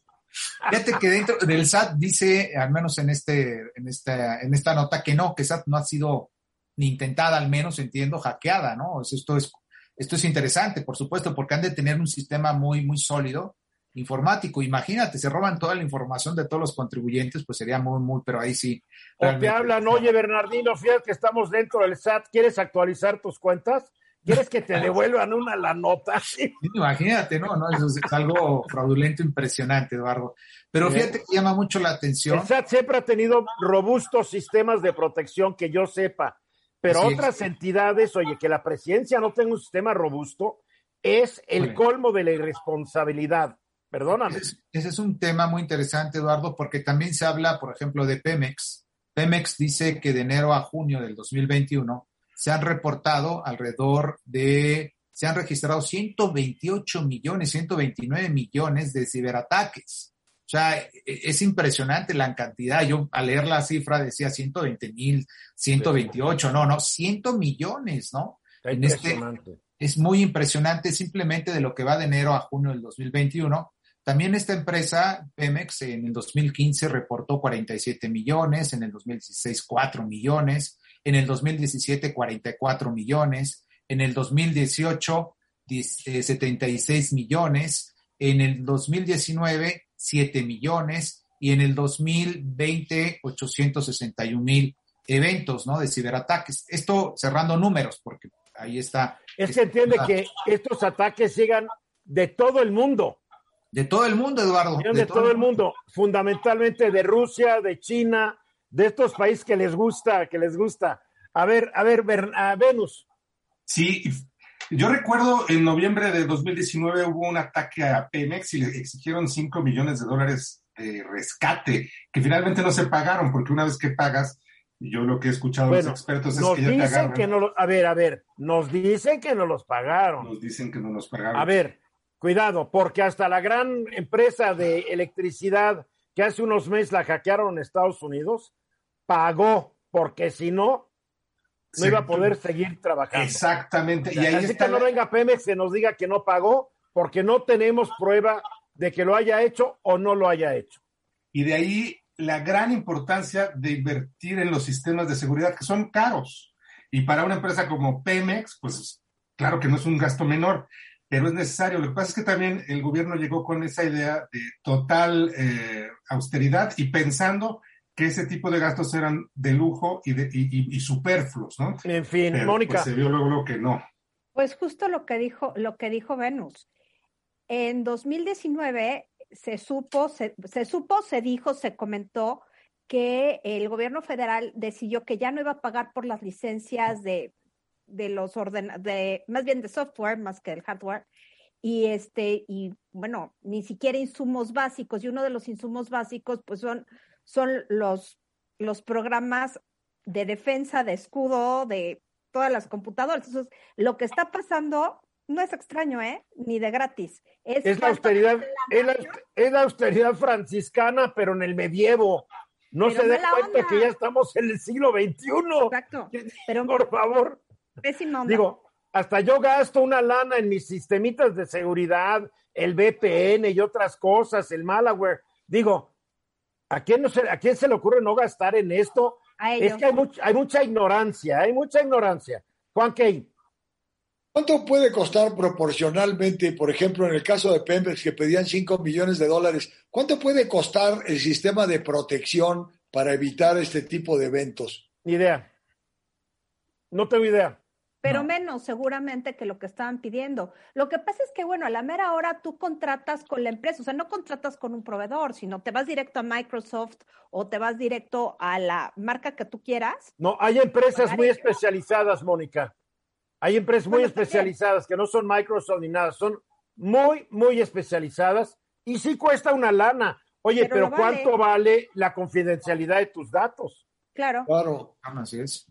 Fíjate que dentro del SAT dice, al menos en, este, en, esta, en esta nota, que no, que SAT no ha sido ni intentada, al menos entiendo, hackeada, ¿no? Esto es, esto es interesante, por supuesto, porque han de tener un sistema muy, muy sólido informático. Imagínate, se roban toda la información de todos los contribuyentes, pues sería muy, muy, pero ahí sí. O te hablan, oye, Bernardino, fíjate que estamos dentro del SAT, ¿quieres actualizar tus cuentas? ¿Quieres que te devuelvan una la nota? Imagínate, ¿no? no eso es, algo fraudulento impresionante, Eduardo. Pero fíjate que llama mucho la atención. El SAT siempre ha tenido robustos sistemas de protección que yo sepa, pero otras entidades, oye, que la presidencia no tenga un sistema robusto, es el colmo de la irresponsabilidad. Perdóname. ese es un tema muy interesante, Eduardo, porque también se habla, por ejemplo, de Pemex. Pemex dice que de enero a junio del 2021 se han reportado alrededor de, se han registrado 128 millones, 129 millones de ciberataques. O sea, e, es impresionante la cantidad. Yo al leer la cifra decía 120 mil, 128, no, no, 100 millones, ¿no? En este, es muy impresionante simplemente de lo que va de enero a junio del 2021. También esta empresa, Pemex, en el 2015 reportó 47 millones, en el 2016 4 millones, en el 2017 44 millones, en el 2018 76 eh, millones, en el 2019 7 millones y en el 2020 861 mil eventos ¿no? de ciberataques. Esto cerrando números, porque ahí está. Es que entiende que estos ataques llegan de todo el mundo. De todo el mundo, Eduardo. de, todo, el mundo, fundamentalmente de Rusia, de China, de estos países que les gusta, que les gusta. A ver, a ver, a Venus. Sí, yo recuerdo en noviembre de 2019 hubo un ataque a Pemex y le exigieron 5 millones de dólares de rescate, que finalmente no se pagaron, porque una vez que pagas, yo lo que he escuchado de los expertos es que ya dicen Que no a ver, a ver, nos dicen que no los pagaron. Nos dicen que no los pagaron. A ver, cuidado, porque hasta la gran empresa de electricidad que hace unos meses la hackearon en Estados Unidos, pagó, porque si no, no iba a poder seguir trabajando. Exactamente. Y ahí Así está que no venga Pemex que nos diga que no pagó, porque no tenemos prueba de que lo haya hecho o no lo haya hecho. Y de ahí la gran importancia de invertir en los sistemas de seguridad que son caros. Y para una empresa como Pemex, pues claro que no es un gasto menor, pero es necesario. Lo que pasa es que también el gobierno llegó con esa idea de total eh, austeridad y pensando que ese tipo de gastos eran de lujo y, de, y, y- y superfluos, ¿no? En fin, Pero, Mónica. pues, se vio luego, luego que no. Pues justo lo que dijo, lo que dijo Venus. En 2019 se supo, se, se supo, se dijo, se comentó que el gobierno federal decidió que ya no iba a pagar por las licencias de, de los orden, de, más bien de software más que del hardware. Y este, y bueno, ni siquiera insumos básicos. Y uno de los insumos básicos, pues son, son los, los programas de defensa, de escudo, de todas las computadoras. Entonces, lo que está pasando no es extraño, ¿eh? Ni de gratis. Es, Es la austeridad, es la, es la austeridad franciscana, pero en el medievo. No Pero se den cuenta onda. que ya estamos en el siglo XXI. Exacto. Pero Por favor. pésima onda. Digo, hasta yo gasto una lana en mis sistemitas de seguridad, el VPN y otras cosas, el malware. Digo, ¿a quién, no se, ¿a quién se le ocurre no gastar en esto? a Es que hay, much- hay mucha ignorancia, hay mucha ignorancia. Juan Key, ¿Cuánto puede costar proporcionalmente, por ejemplo, en el caso de Pemex, que pedían 5 millones de dólares, cuánto puede costar el sistema de protección para evitar este tipo de eventos? ni idea. No tengo idea. Pero No. menos seguramente que lo que estaban pidiendo. Lo que pasa es que, bueno, a la mera hora tú contratas con la empresa, o sea, no contratas con un proveedor, sino te vas directo a Microsoft o te vas directo a la marca que tú quieras. No, hay empresas muy especializadas, Mónica. Hay empresas muy Bueno, especializadas que no son Microsoft ni nada, son muy, muy especializadas y sí cuesta una lana. Oye, Pero pero, lo vale. ¿cuánto vale la confidencialidad de tus datos? Claro. Claro. Así es.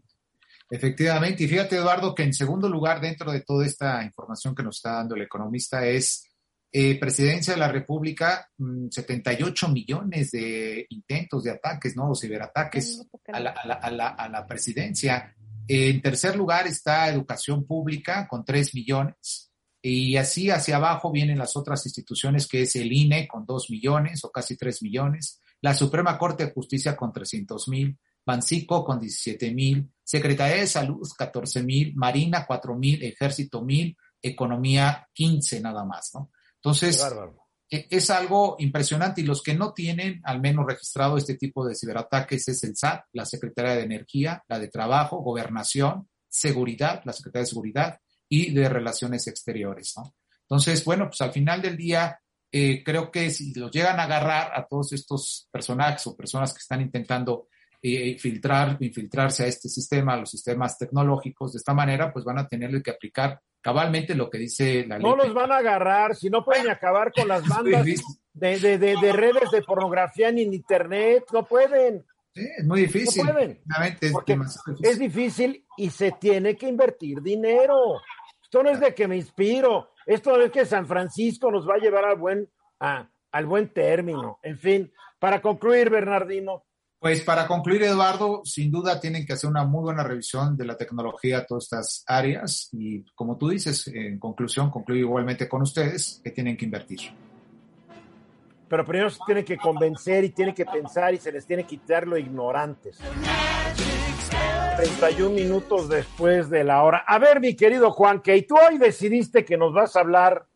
Efectivamente. Y fíjate, Eduardo, que en segundo lugar, dentro de toda esta información que nos está dando el economista, es eh, Presidencia de la República, mm, 78 millones de intentos de ataques, ¿no? O ciberataques a la, a la- a la- a la presidencia. En tercer lugar está Educación Pública con 3 millones. Y así hacia abajo vienen las otras instituciones, que es el INE con 2 millones o casi 3 millones, la Suprema Corte de Justicia con 300 mil, Bancico con 17 mil, Secretaría de Salud 14 mil, Marina 4 mil, Ejército mil, Economía 15 nada más, ¿no? Entonces, eh, es algo impresionante y los que no tienen al menos registrado este tipo de ciberataques es el SAT, la Secretaría de Energía, la de Trabajo, Gobernación, Seguridad, la Secretaría de Seguridad y de Relaciones Exteriores, ¿no? Entonces, bueno, pues al final del día, eh, creo que si los llegan a agarrar a todos estos personajes o personas que están intentando eh, filtrar, infiltrarse a este sistema, a los sistemas tecnológicos, de esta manera, pues van a tenerle que aplicar cabalmente lo que dice la ley. No los van a agarrar, si no pueden acabar con las bandas de, de- de- de redes de pornografía ni en internet, no pueden, Sí, es muy difícil. No pueden. Es porque difícil. es difícil y se tiene que invertir dinero. Esto no es de que me inspiro, esto es que San Francisco nos va a llevar al buen, a- al buen término. En fin, para concluir, Bernardino, Pues para concluir, Eduardo, sin duda tienen que hacer una muy buena revisión de la tecnología a todas estas áreas y como tú dices, en conclusión, concluyo igualmente con ustedes que tienen que invertir. pero primero se tienen que convencer y tienen que pensar y se les tiene que quitar lo ignorantes. 31 minutos después de la hora. A ver, mi querido Juan, que tú hoy decidiste que nos vas a hablar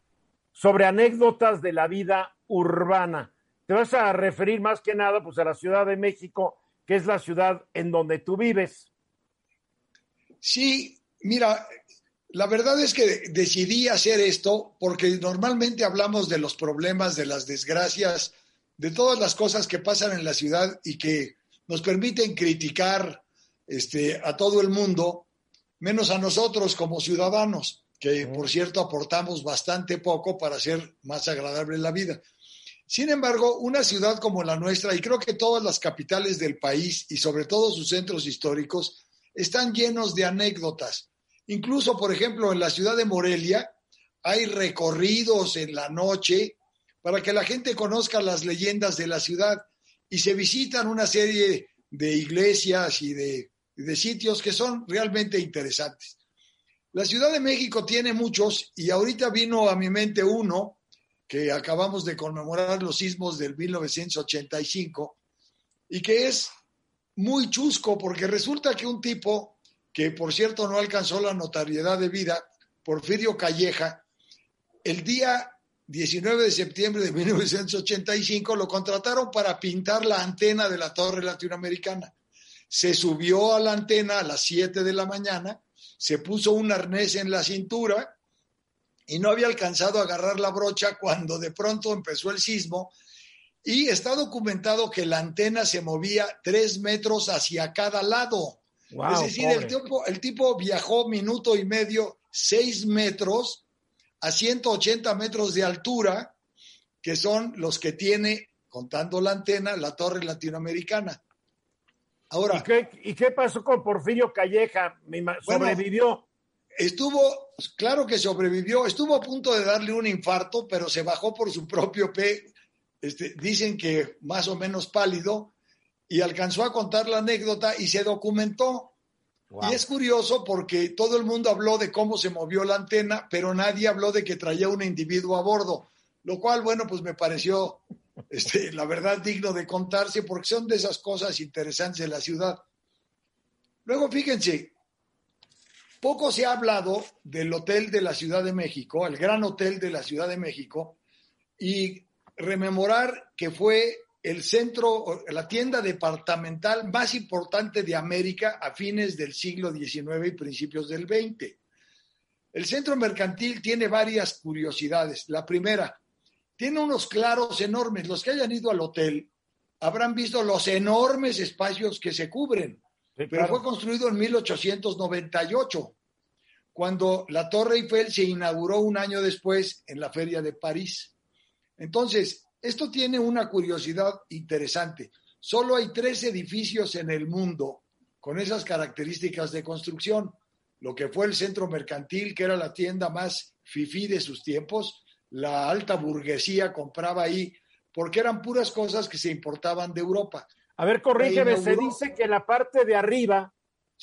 sobre anécdotas de la vida urbana. Te vas a referir más que nada pues a la Ciudad de México, que es la ciudad en donde tú vives. Sí, mira, la verdad es que decidí hacer esto porque normalmente hablamos de los problemas, de las desgracias, de todas las cosas que pasan en la ciudad y que nos permiten criticar este, a todo el mundo, menos a nosotros como ciudadanos, que por cierto aportamos bastante poco para hacer más agradable la vida. Sin embargo, una ciudad como la nuestra, y creo que todas las capitales del país y sobre todo sus centros históricos, están llenos de anécdotas. Incluso, por ejemplo, en la ciudad de Morelia hay recorridos en la noche para que la gente conozca las leyendas de la ciudad y se visitan una serie de iglesias y de sitios que son realmente interesantes. La Ciudad de México tiene muchos y ahorita vino a mi mente uno que acabamos de conmemorar los sismos del 1985 y que es muy chusco porque resulta que un tipo que por cierto no alcanzó la notariedad de vida, Porfirio Calleja, el día 19 de septiembre de 1985 lo contrataron para pintar la antena de la torre latinoamericana. Se subió a la antena a las 7 de la mañana, se puso un arnés en la cintura y no había alcanzado a agarrar la brocha cuando de pronto empezó el sismo y está documentado que la antena se movía tres metros hacia cada lado. es decir, el tipo, el tipo viajó minuto y medio, seis metros a 180 metros de altura, que son los que tiene, contando la antena, la torre latinoamericana. Ahora, ¿Y qué, pasó con Porfirio Calleja? ¿Sobrevivió? estuvo, claro que sobrevivió, estuvo a punto de darle un infarto, pero se bajó por su propio pe, este, dicen que más o menos pálido, y alcanzó a contar la anécdota y se documentó. Y es curioso porque todo el mundo habló de cómo se movió la antena, pero nadie habló de que traía un individuo a bordo, lo cual, bueno, pues me pareció, este, la verdad, digno de contarse porque son de esas cosas interesantes de la ciudad. Luego, fíjense, poco se ha hablado del Hotel de la Ciudad de México, el Gran Hotel de la Ciudad de México, y rememorar que fue el centro, la tienda departamental más importante de América a fines del siglo XIX y principios del XX. El centro mercantil tiene varias curiosidades. La primera, tiene unos claros enormes. Los que hayan ido al hotel habrán visto los enormes espacios que se cubren. Pero fue construido en 1898, cuando la Torre Eiffel se inauguró un año después en la Feria de París. Entonces, esto tiene una curiosidad interesante. Solo hay tres edificios en el mundo con esas características de construcción. Lo que fue el centro mercantil, que era la tienda más fifí de sus tiempos, la alta burguesía compraba ahí porque eran puras cosas que se importaban de Europa. A ver, corrígeme, se dice que la parte de arriba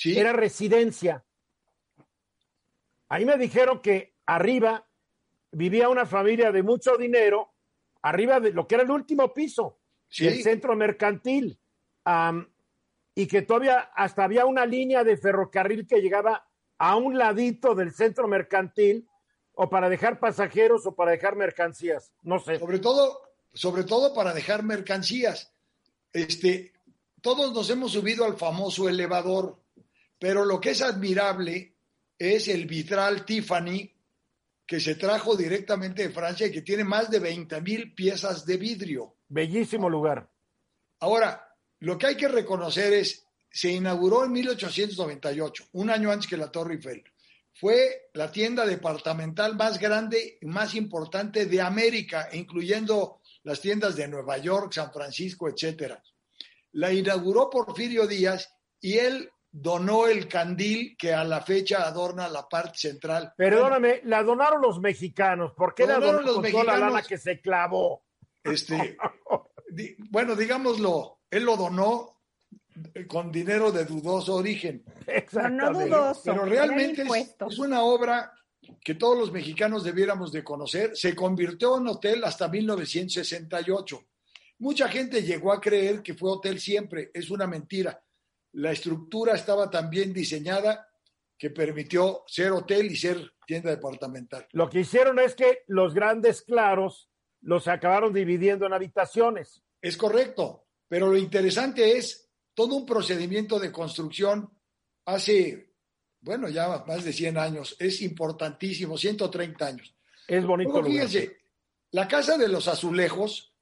era residencia. Ahí me dijeron que arriba vivía una familia de mucho dinero arriba de lo que era el último piso del centro mercantil. y que todavía hasta había una línea de ferrocarril que llegaba a un ladito del centro mercantil o para dejar pasajeros o para dejar mercancías, no sé. Sobre todo, sobre todo para dejar mercancías. Este, todos nos hemos subido al famoso elevador, pero lo que es admirable es el vitral Tiffany que se trajo directamente de Francia y que tiene más de 20 mil piezas de vidrio. Bellísimo lugar. Ahora, lo que hay que reconocer es, se inauguró en 1898, un año antes que la Torre Eiffel. Fue la tienda departamental más grande y más importante de América, incluyendo las tiendas de Nueva York, San Francisco, etcétera. La inauguró Porfirio Díaz y él donó el candil que a la fecha adorna la parte central. Perdóname, la donaron los mexicanos. ¿Por qué la donaron los mexicanos? Toda la lana que se clavó. Este, bueno, digámoslo, él lo donó con dinero de dudoso origen. Exactamente. Pero realmente es, es, una obra que todos los mexicanos debiéramos de conocer. Se convirtió en hotel hasta 1968. Mucha gente llegó a creer que fue hotel siempre. Es una mentira la estructura estaba tan bien diseñada que permitió ser hotel y ser tienda departamental. Lo que hicieron es que los grandes claros los acabaron dividiendo en habitaciones. Es correcto, pero lo interesante es todo un procedimiento de construcción hace, bueno, ya más de 100 años, es importantísimo, 130 años. Es bonito. fíjense, la Casa de los Azulejos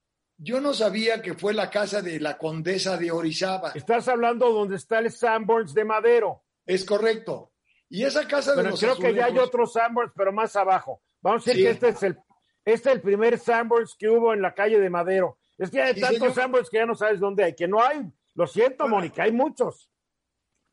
yo no sabía que fue la casa de la condesa de Orizaba. Estás hablando donde está el Sanborns de Madero. Es correcto. Y esa casa de los creo que ya hay otros Sanborns, pero más abajo. Vamos a decir que este es el este es el primer Sanborns que hubo en la calle de Madero. Es que hay tantos Sanborns que ya no sabes dónde hay, que no hay. Lo siento, Mónica, hay muchos.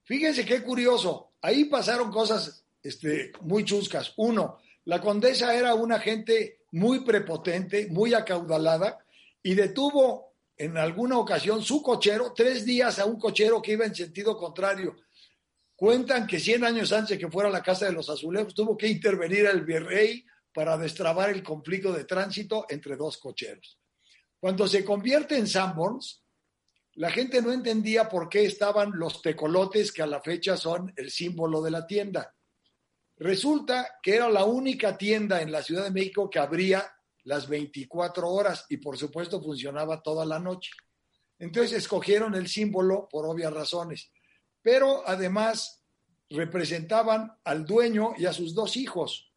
Fíjense qué curioso. Ahí pasaron cosas este, muy chuscas. Uno, la condesa era una gente muy prepotente, muy acaudalada, y detuvo en alguna ocasión su cochero, tres días a un cochero que iba en sentido contrario. Cuentan que 100 años antes que fuera la Casa de los Azulejos tuvo que intervenir el virrey para destrabar el conflicto de tránsito entre dos cocheros. Cuando se convierte en Sanborns, la gente no entendía por qué estaban los tecolotes que a la fecha son el símbolo de la tienda. Resulta que era la única tienda en la Ciudad de México que abría las 24 horas y por supuesto funcionaba toda la noche. Entonces escogieron el símbolo por obvias razones, pero además representaban al dueño y a sus dos hijos,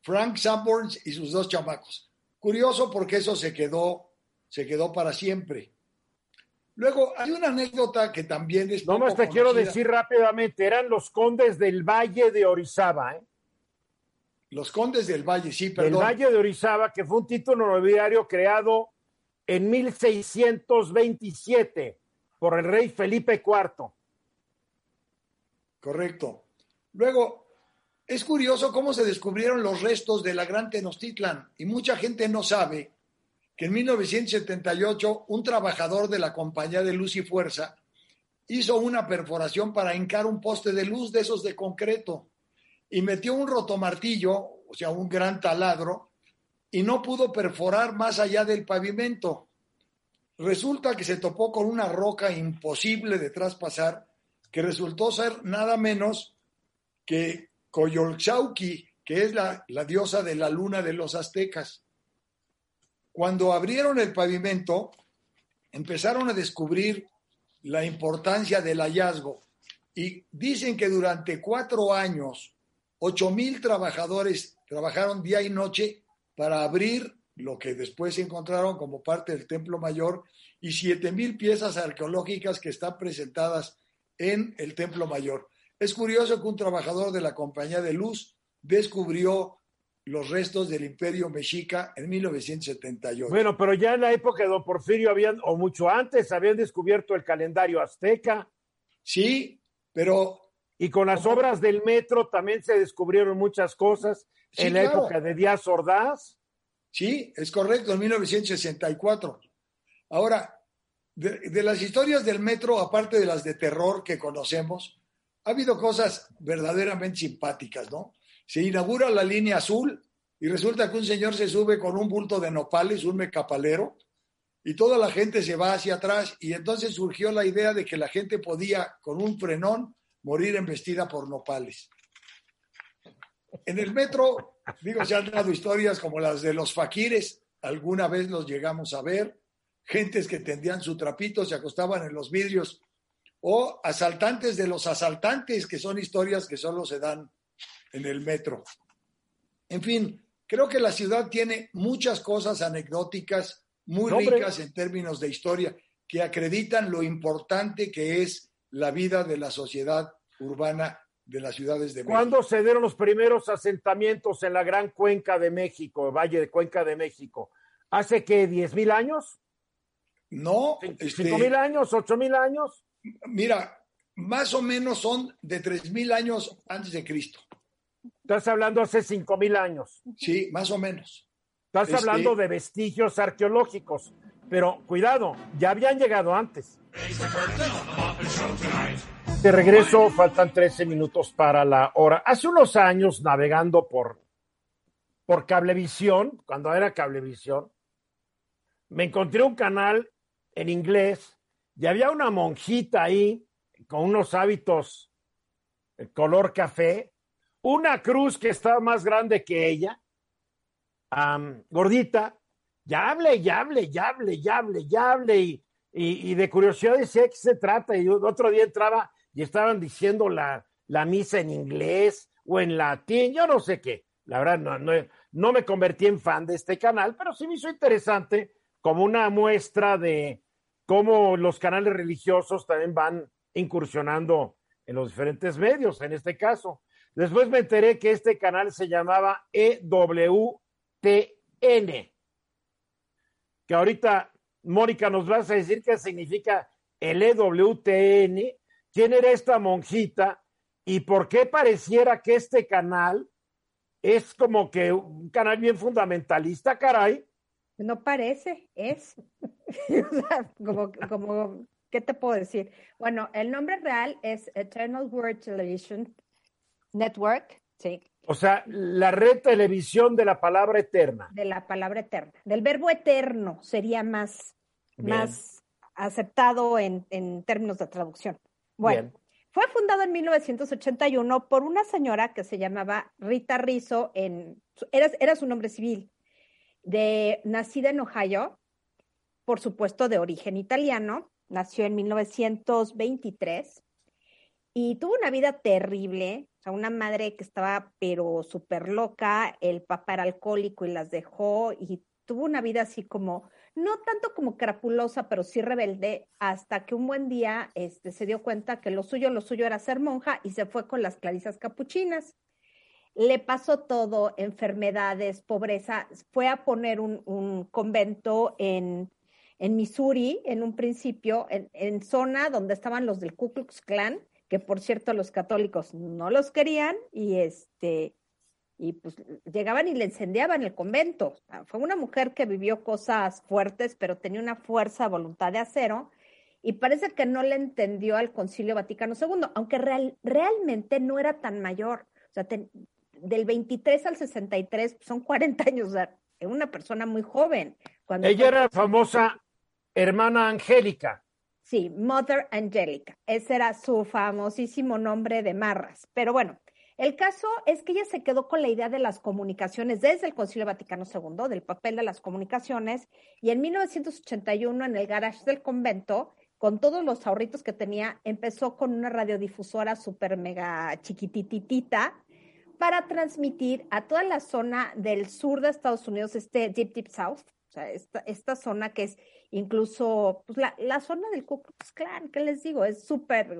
Frank Sanborns y sus dos chamacos. Curioso porque eso se quedó, se quedó para siempre. Luego, hay una anécdota que también es. No más te quiero decir rápidamente: eran los condes del Valle de Orizaba, ¿eh? Los condes del Valle, sí, perdón. El Valle de Orizaba, que fue un título nobiliario creado en 1627 por el rey Felipe IV. Correcto. Luego, es curioso cómo se descubrieron los restos de la Gran Tenochtitlan y mucha gente no sabe que en 1978 un trabajador de la compañía de Luz y Fuerza hizo una perforación para hincar un poste de luz de esos de concreto y metió un rotomartillo, o sea, un gran taladro, y no pudo perforar más allá del pavimento. Resulta que se topó con una roca imposible de traspasar, que resultó ser nada menos que Coyolxauqui, que es la, la diosa de la luna de los aztecas. Cuando abrieron el pavimento, empezaron a descubrir la importancia del hallazgo y dicen que durante cuatro años, ocho mil trabajadores trabajaron día y noche para abrir lo que después encontraron como parte del Templo Mayor y siete mil piezas arqueológicas que están presentadas en el Templo Mayor. Es curioso que un trabajador de la Compañía de Luz descubrió los restos del imperio mexica en 1978. Bueno, pero ya en la época de don Porfirio habían, o mucho antes, habían descubierto el calendario azteca. Sí, pero... Y con las obras del metro también se descubrieron muchas cosas Sí, en la claro. época de Díaz Ordaz. Sí, es correcto, en 1964. Ahora, de, de las historias del metro, aparte de las de terror que conocemos, ha habido cosas verdaderamente simpáticas, ¿no? Se inaugura la línea azul y resulta que un señor se sube con un bulto de nopales, un mecapalero, y toda la gente se va hacia atrás y entonces surgió la idea de que la gente podía, con un frenón, morir embestida por nopales. En el metro, digo, se han dado historias como las de los faquires, alguna vez los llegamos a ver, gentes que tendían su trapito, se acostaban en los vidrios, o asaltantes de los asaltantes, que son historias que solo se dan en el metro. En fin, creo que la ciudad tiene muchas cosas anecdóticas muy No, ricas en términos de historia que acreditan lo importante que es la vida de la sociedad urbana de las ciudades de México. ¿Cuándo se dieron los primeros asentamientos en la gran cuenca de México, Valle de Cuenca de México? ¿Hace que diez mil años? No, este, ¿Cinco mil años? ¿Ocho mil años? mira, más o menos son de 3000 años antes de Cristo. Estás hablando hace cinco mil años. Sí, más o menos. Estás Este- hablando de vestigios arqueológicos. Pero cuidado, ya habían llegado antes. De regreso, faltan 13 minutos para la hora. Hace unos años, navegando por, por Cablevisión, cuando era Cablevisión, me encontré un canal en inglés y había una monjita ahí con unos hábitos eh, color café, una cruz que estaba más grande que ella, gordita, ya hable, ya hable, ya hable, ya hable, ya hable, y, y, y de curiosidad decía de qué se trata, y otro día entraba y estaban diciendo la, la misa en inglés o en latín, yo no sé qué, la verdad no, no, no me convertí en fan de este canal, pero sí me hizo interesante como una muestra de cómo los canales religiosos también van incursionando en los diferentes medios, en este caso. Después me enteré que este canal se llamaba EWTN, que ahorita, Mónica, nos vas a decir qué significa el EWTN, quién era esta monjita y por qué pareciera que este canal es como que un canal bien fundamentalista, caray. No parece, es. Como, como ¿qué te puedo decir? Bueno, el nombre real es Eternal Word Television Network, sí. O sea, la red televisión de la palabra eterna. De la palabra eterna. Del verbo eterno sería más, más aceptado en, en, términos de traducción. Bueno, fue fundado en 1981 por una señora que se llamaba Rita Rizzo, en, era, era su nombre civil, de, nacida en Ohio, por supuesto de origen italiano, nació en 1923 y tuvo una vida terrible, o sea, una madre que estaba pero súper loca, el papá era alcohólico y las dejó y tuvo una vida así como, no tanto como crapulosa, pero sí rebelde, hasta que un buen día este, se dio cuenta que lo suyo, lo suyo era ser monja y se fue con las clarisas capuchinas. Le pasó todo, enfermedades, pobreza, fue a poner un, un convento en en Missouri, en un principio, en, zona donde estaban los del Ku Klux Klan, que por cierto los católicos no los querían y este y pues llegaban y le incendiaban el convento. Fue una mujer que vivió cosas fuertes, pero tenía una fuerza, voluntad de acero, y parece que no le entendió al Concilio Vaticano II, aunque realmente no era tan mayor. O sea, del 23 al 63 son 40 años, o sea, una persona muy joven. Cuando Ella era famosa hermana Angélica. Sí, Mother Angelica. Ese era su famosísimo nombre de Marras. Pero bueno, el caso es que ella se quedó con la idea de las comunicaciones desde el Concilio Vaticano II, del papel de las comunicaciones, y en 1981 en el garage del convento, con todos los ahorritos que tenía, empezó con una radiodifusora súper mega chiquititita para transmitir a toda la zona del sur de Estados Unidos, este Deep Deep South, o sea, esta, esta zona que es incluso pues, la, la zona del Ku Klux Klan, ¿qué les digo? Es súper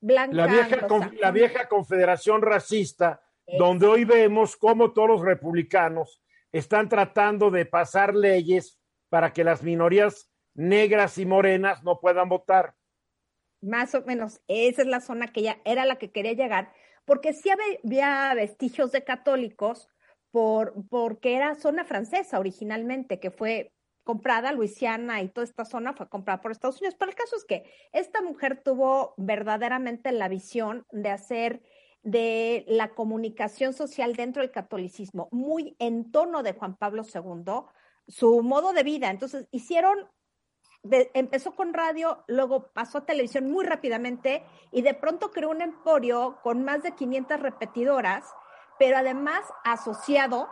blanca. La vieja, la vieja confederación racista, donde hoy vemos cómo todos los republicanos están tratando de pasar leyes para que las minorías negras y morenas no puedan votar. Más o menos, esa es la zona que ya era la que quería llegar, porque sí había vestigios de católicos, por, porque era zona francesa originalmente, que fue comprada, Luisiana y toda esta zona fue comprada por Estados Unidos. Pero el caso es que esta mujer tuvo verdaderamente la visión de hacer de la comunicación social dentro del catolicismo, muy en tono de Juan Pablo II, su modo de vida. Entonces, hicieron, empezó con radio, luego pasó a televisión muy rápidamente y de pronto creó un emporio con más de 500 repetidoras, pero además asociado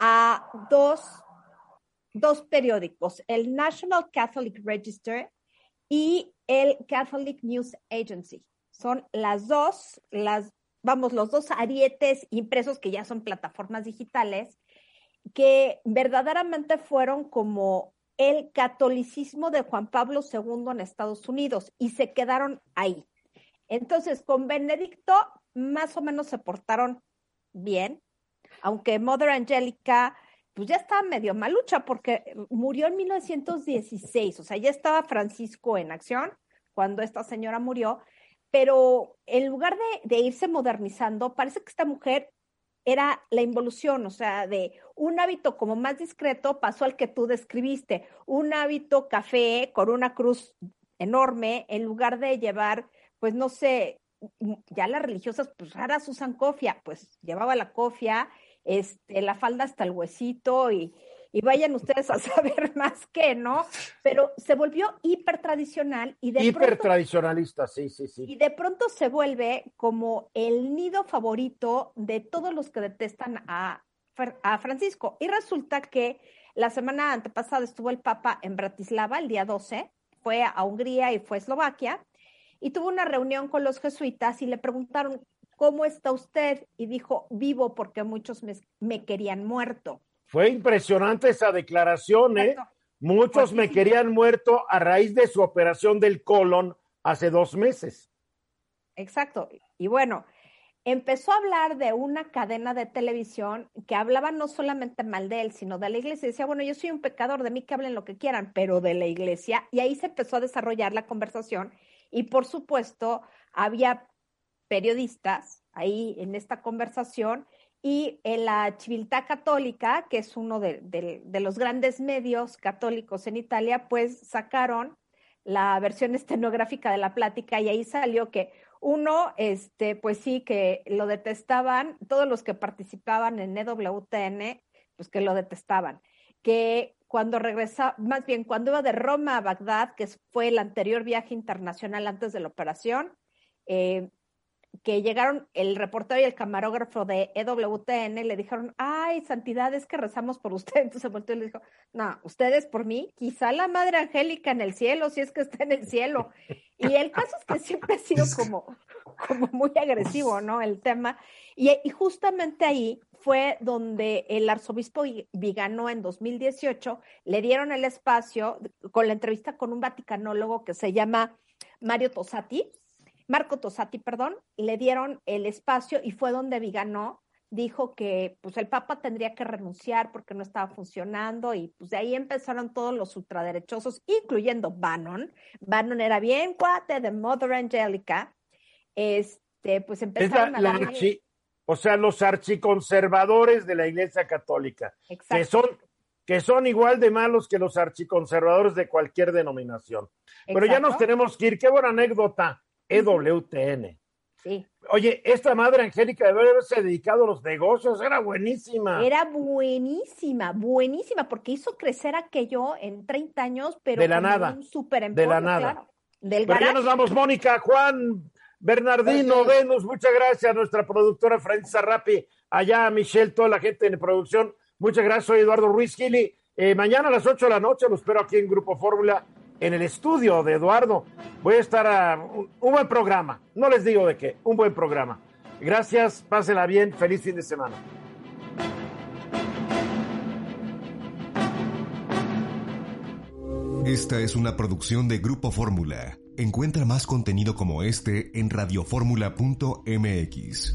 a dos dos periódicos, el National Catholic Register y el Catholic News Agency. Son las dos, las, vamos, los dos arietes impresos que ya son plataformas digitales, que verdaderamente fueron como el catolicismo de Juan Pablo II en Estados Unidos y se quedaron ahí. Entonces, con Benedicto más o menos se portaron bien, aunque Mother Angelica pues ya estaba medio malucha porque murió en 1916, o sea, ya estaba Francisco en acción cuando esta señora murió, pero en lugar de, de, irse modernizando, parece que esta mujer era la involución, o sea, de un hábito como más discreto pasó al que tú describiste, un hábito café con una cruz enorme, en lugar de llevar, pues no sé, ya las religiosas pues raras usan cofia, pues llevaba la cofia este, la falda hasta el huesito y, y vayan ustedes a saber más que, ¿no? Pero se volvió hiper tradicional y de hiper tradicionalista, sí, sí, sí. Y de pronto se vuelve como el nido favorito de todos los que detestan a, a Francisco. Y resulta que la semana antepasada estuvo el Papa en Bratislava, el día 12, fue a Hungría y fue a Eslovaquia, y tuvo una reunión con los jesuitas y le preguntaron ¿cómo está usted? Y dijo, vivo porque muchos me, querían muerto. Fue impresionante esa declaración, ¿eh? Muchos me querían muerto a raíz de su operación del colon hace dos meses. Exacto. Y bueno, empezó a hablar de una cadena de televisión que hablaba no solamente mal de él, sino de la iglesia. decía, bueno, yo soy un pecador, de mí que hablen lo que quieran, pero de la iglesia. Y ahí se empezó a desarrollar la conversación. Y por supuesto, había periodistas ahí en esta conversación y en la Civiltà Católica, que es uno de, los grandes medios católicos en Italia, pues sacaron la versión estenográfica de la plática y ahí salió que uno, este, pues sí, que lo detestaban, todos los que participaban en EWTN, pues que lo detestaban, que cuando regresa, más bien cuando iba de Roma a Bagdad, que fue el anterior viaje internacional antes de la operación, eh, que llegaron el reportero y el camarógrafo de EWTN, le dijeron, ay, santidad, es que rezamos por usted. Entonces volteó y le dijo, no, ustedes por mí, quizá la Madre Angélica en el cielo, si es que está en el cielo. Y el caso es que siempre ha sido como, como muy agresivo, ¿no? El tema. Y, justamente ahí fue donde el arzobispo Vigano en 2018 le dieron el espacio con la entrevista con un vaticanólogo que se llama Mario Tosati, Marco Tosati, perdón, le dieron el espacio y fue donde Vigano dijo que pues el Papa tendría que renunciar porque no estaba funcionando y pues de ahí empezaron todos los ultraderechosos, incluyendo Bannon. Bannon era bien cuate de Mother Angelica. Este, pues empezaron a o sea, los archiconservadores de la Iglesia Católica, que son que son igual de malos que los archiconservadores de cualquier denominación. Pero ya nos tenemos que ir. Qué buena anécdota. EWTN. Sí. Oye, esta madre Angélica debe haberse dedicado a los negocios, era buenísima. Era buenísima, buenísima, porque hizo crecer aquello en 30 años, pero de la nada. un super de la nada. Claro. Del pero ya nos vamos, Mónica, Juan, Bernardino, Venus, muchas gracias a nuestra productora Francesa Rapi, allá a Michelle, toda la gente en producción. Muchas gracias, soy Eduardo Ruiz Gili. Eh, mañana a las 8 de la noche lo espero aquí en Grupo Fórmula, en el estudio de Eduardo. Voy a estar a un, un, buen programa, no les digo de qué, un buen programa. Gracias, pásela bien, feliz fin de semana. Esta es una producción de Grupo Fórmula. Encuentra más contenido como este en radioformula.mx.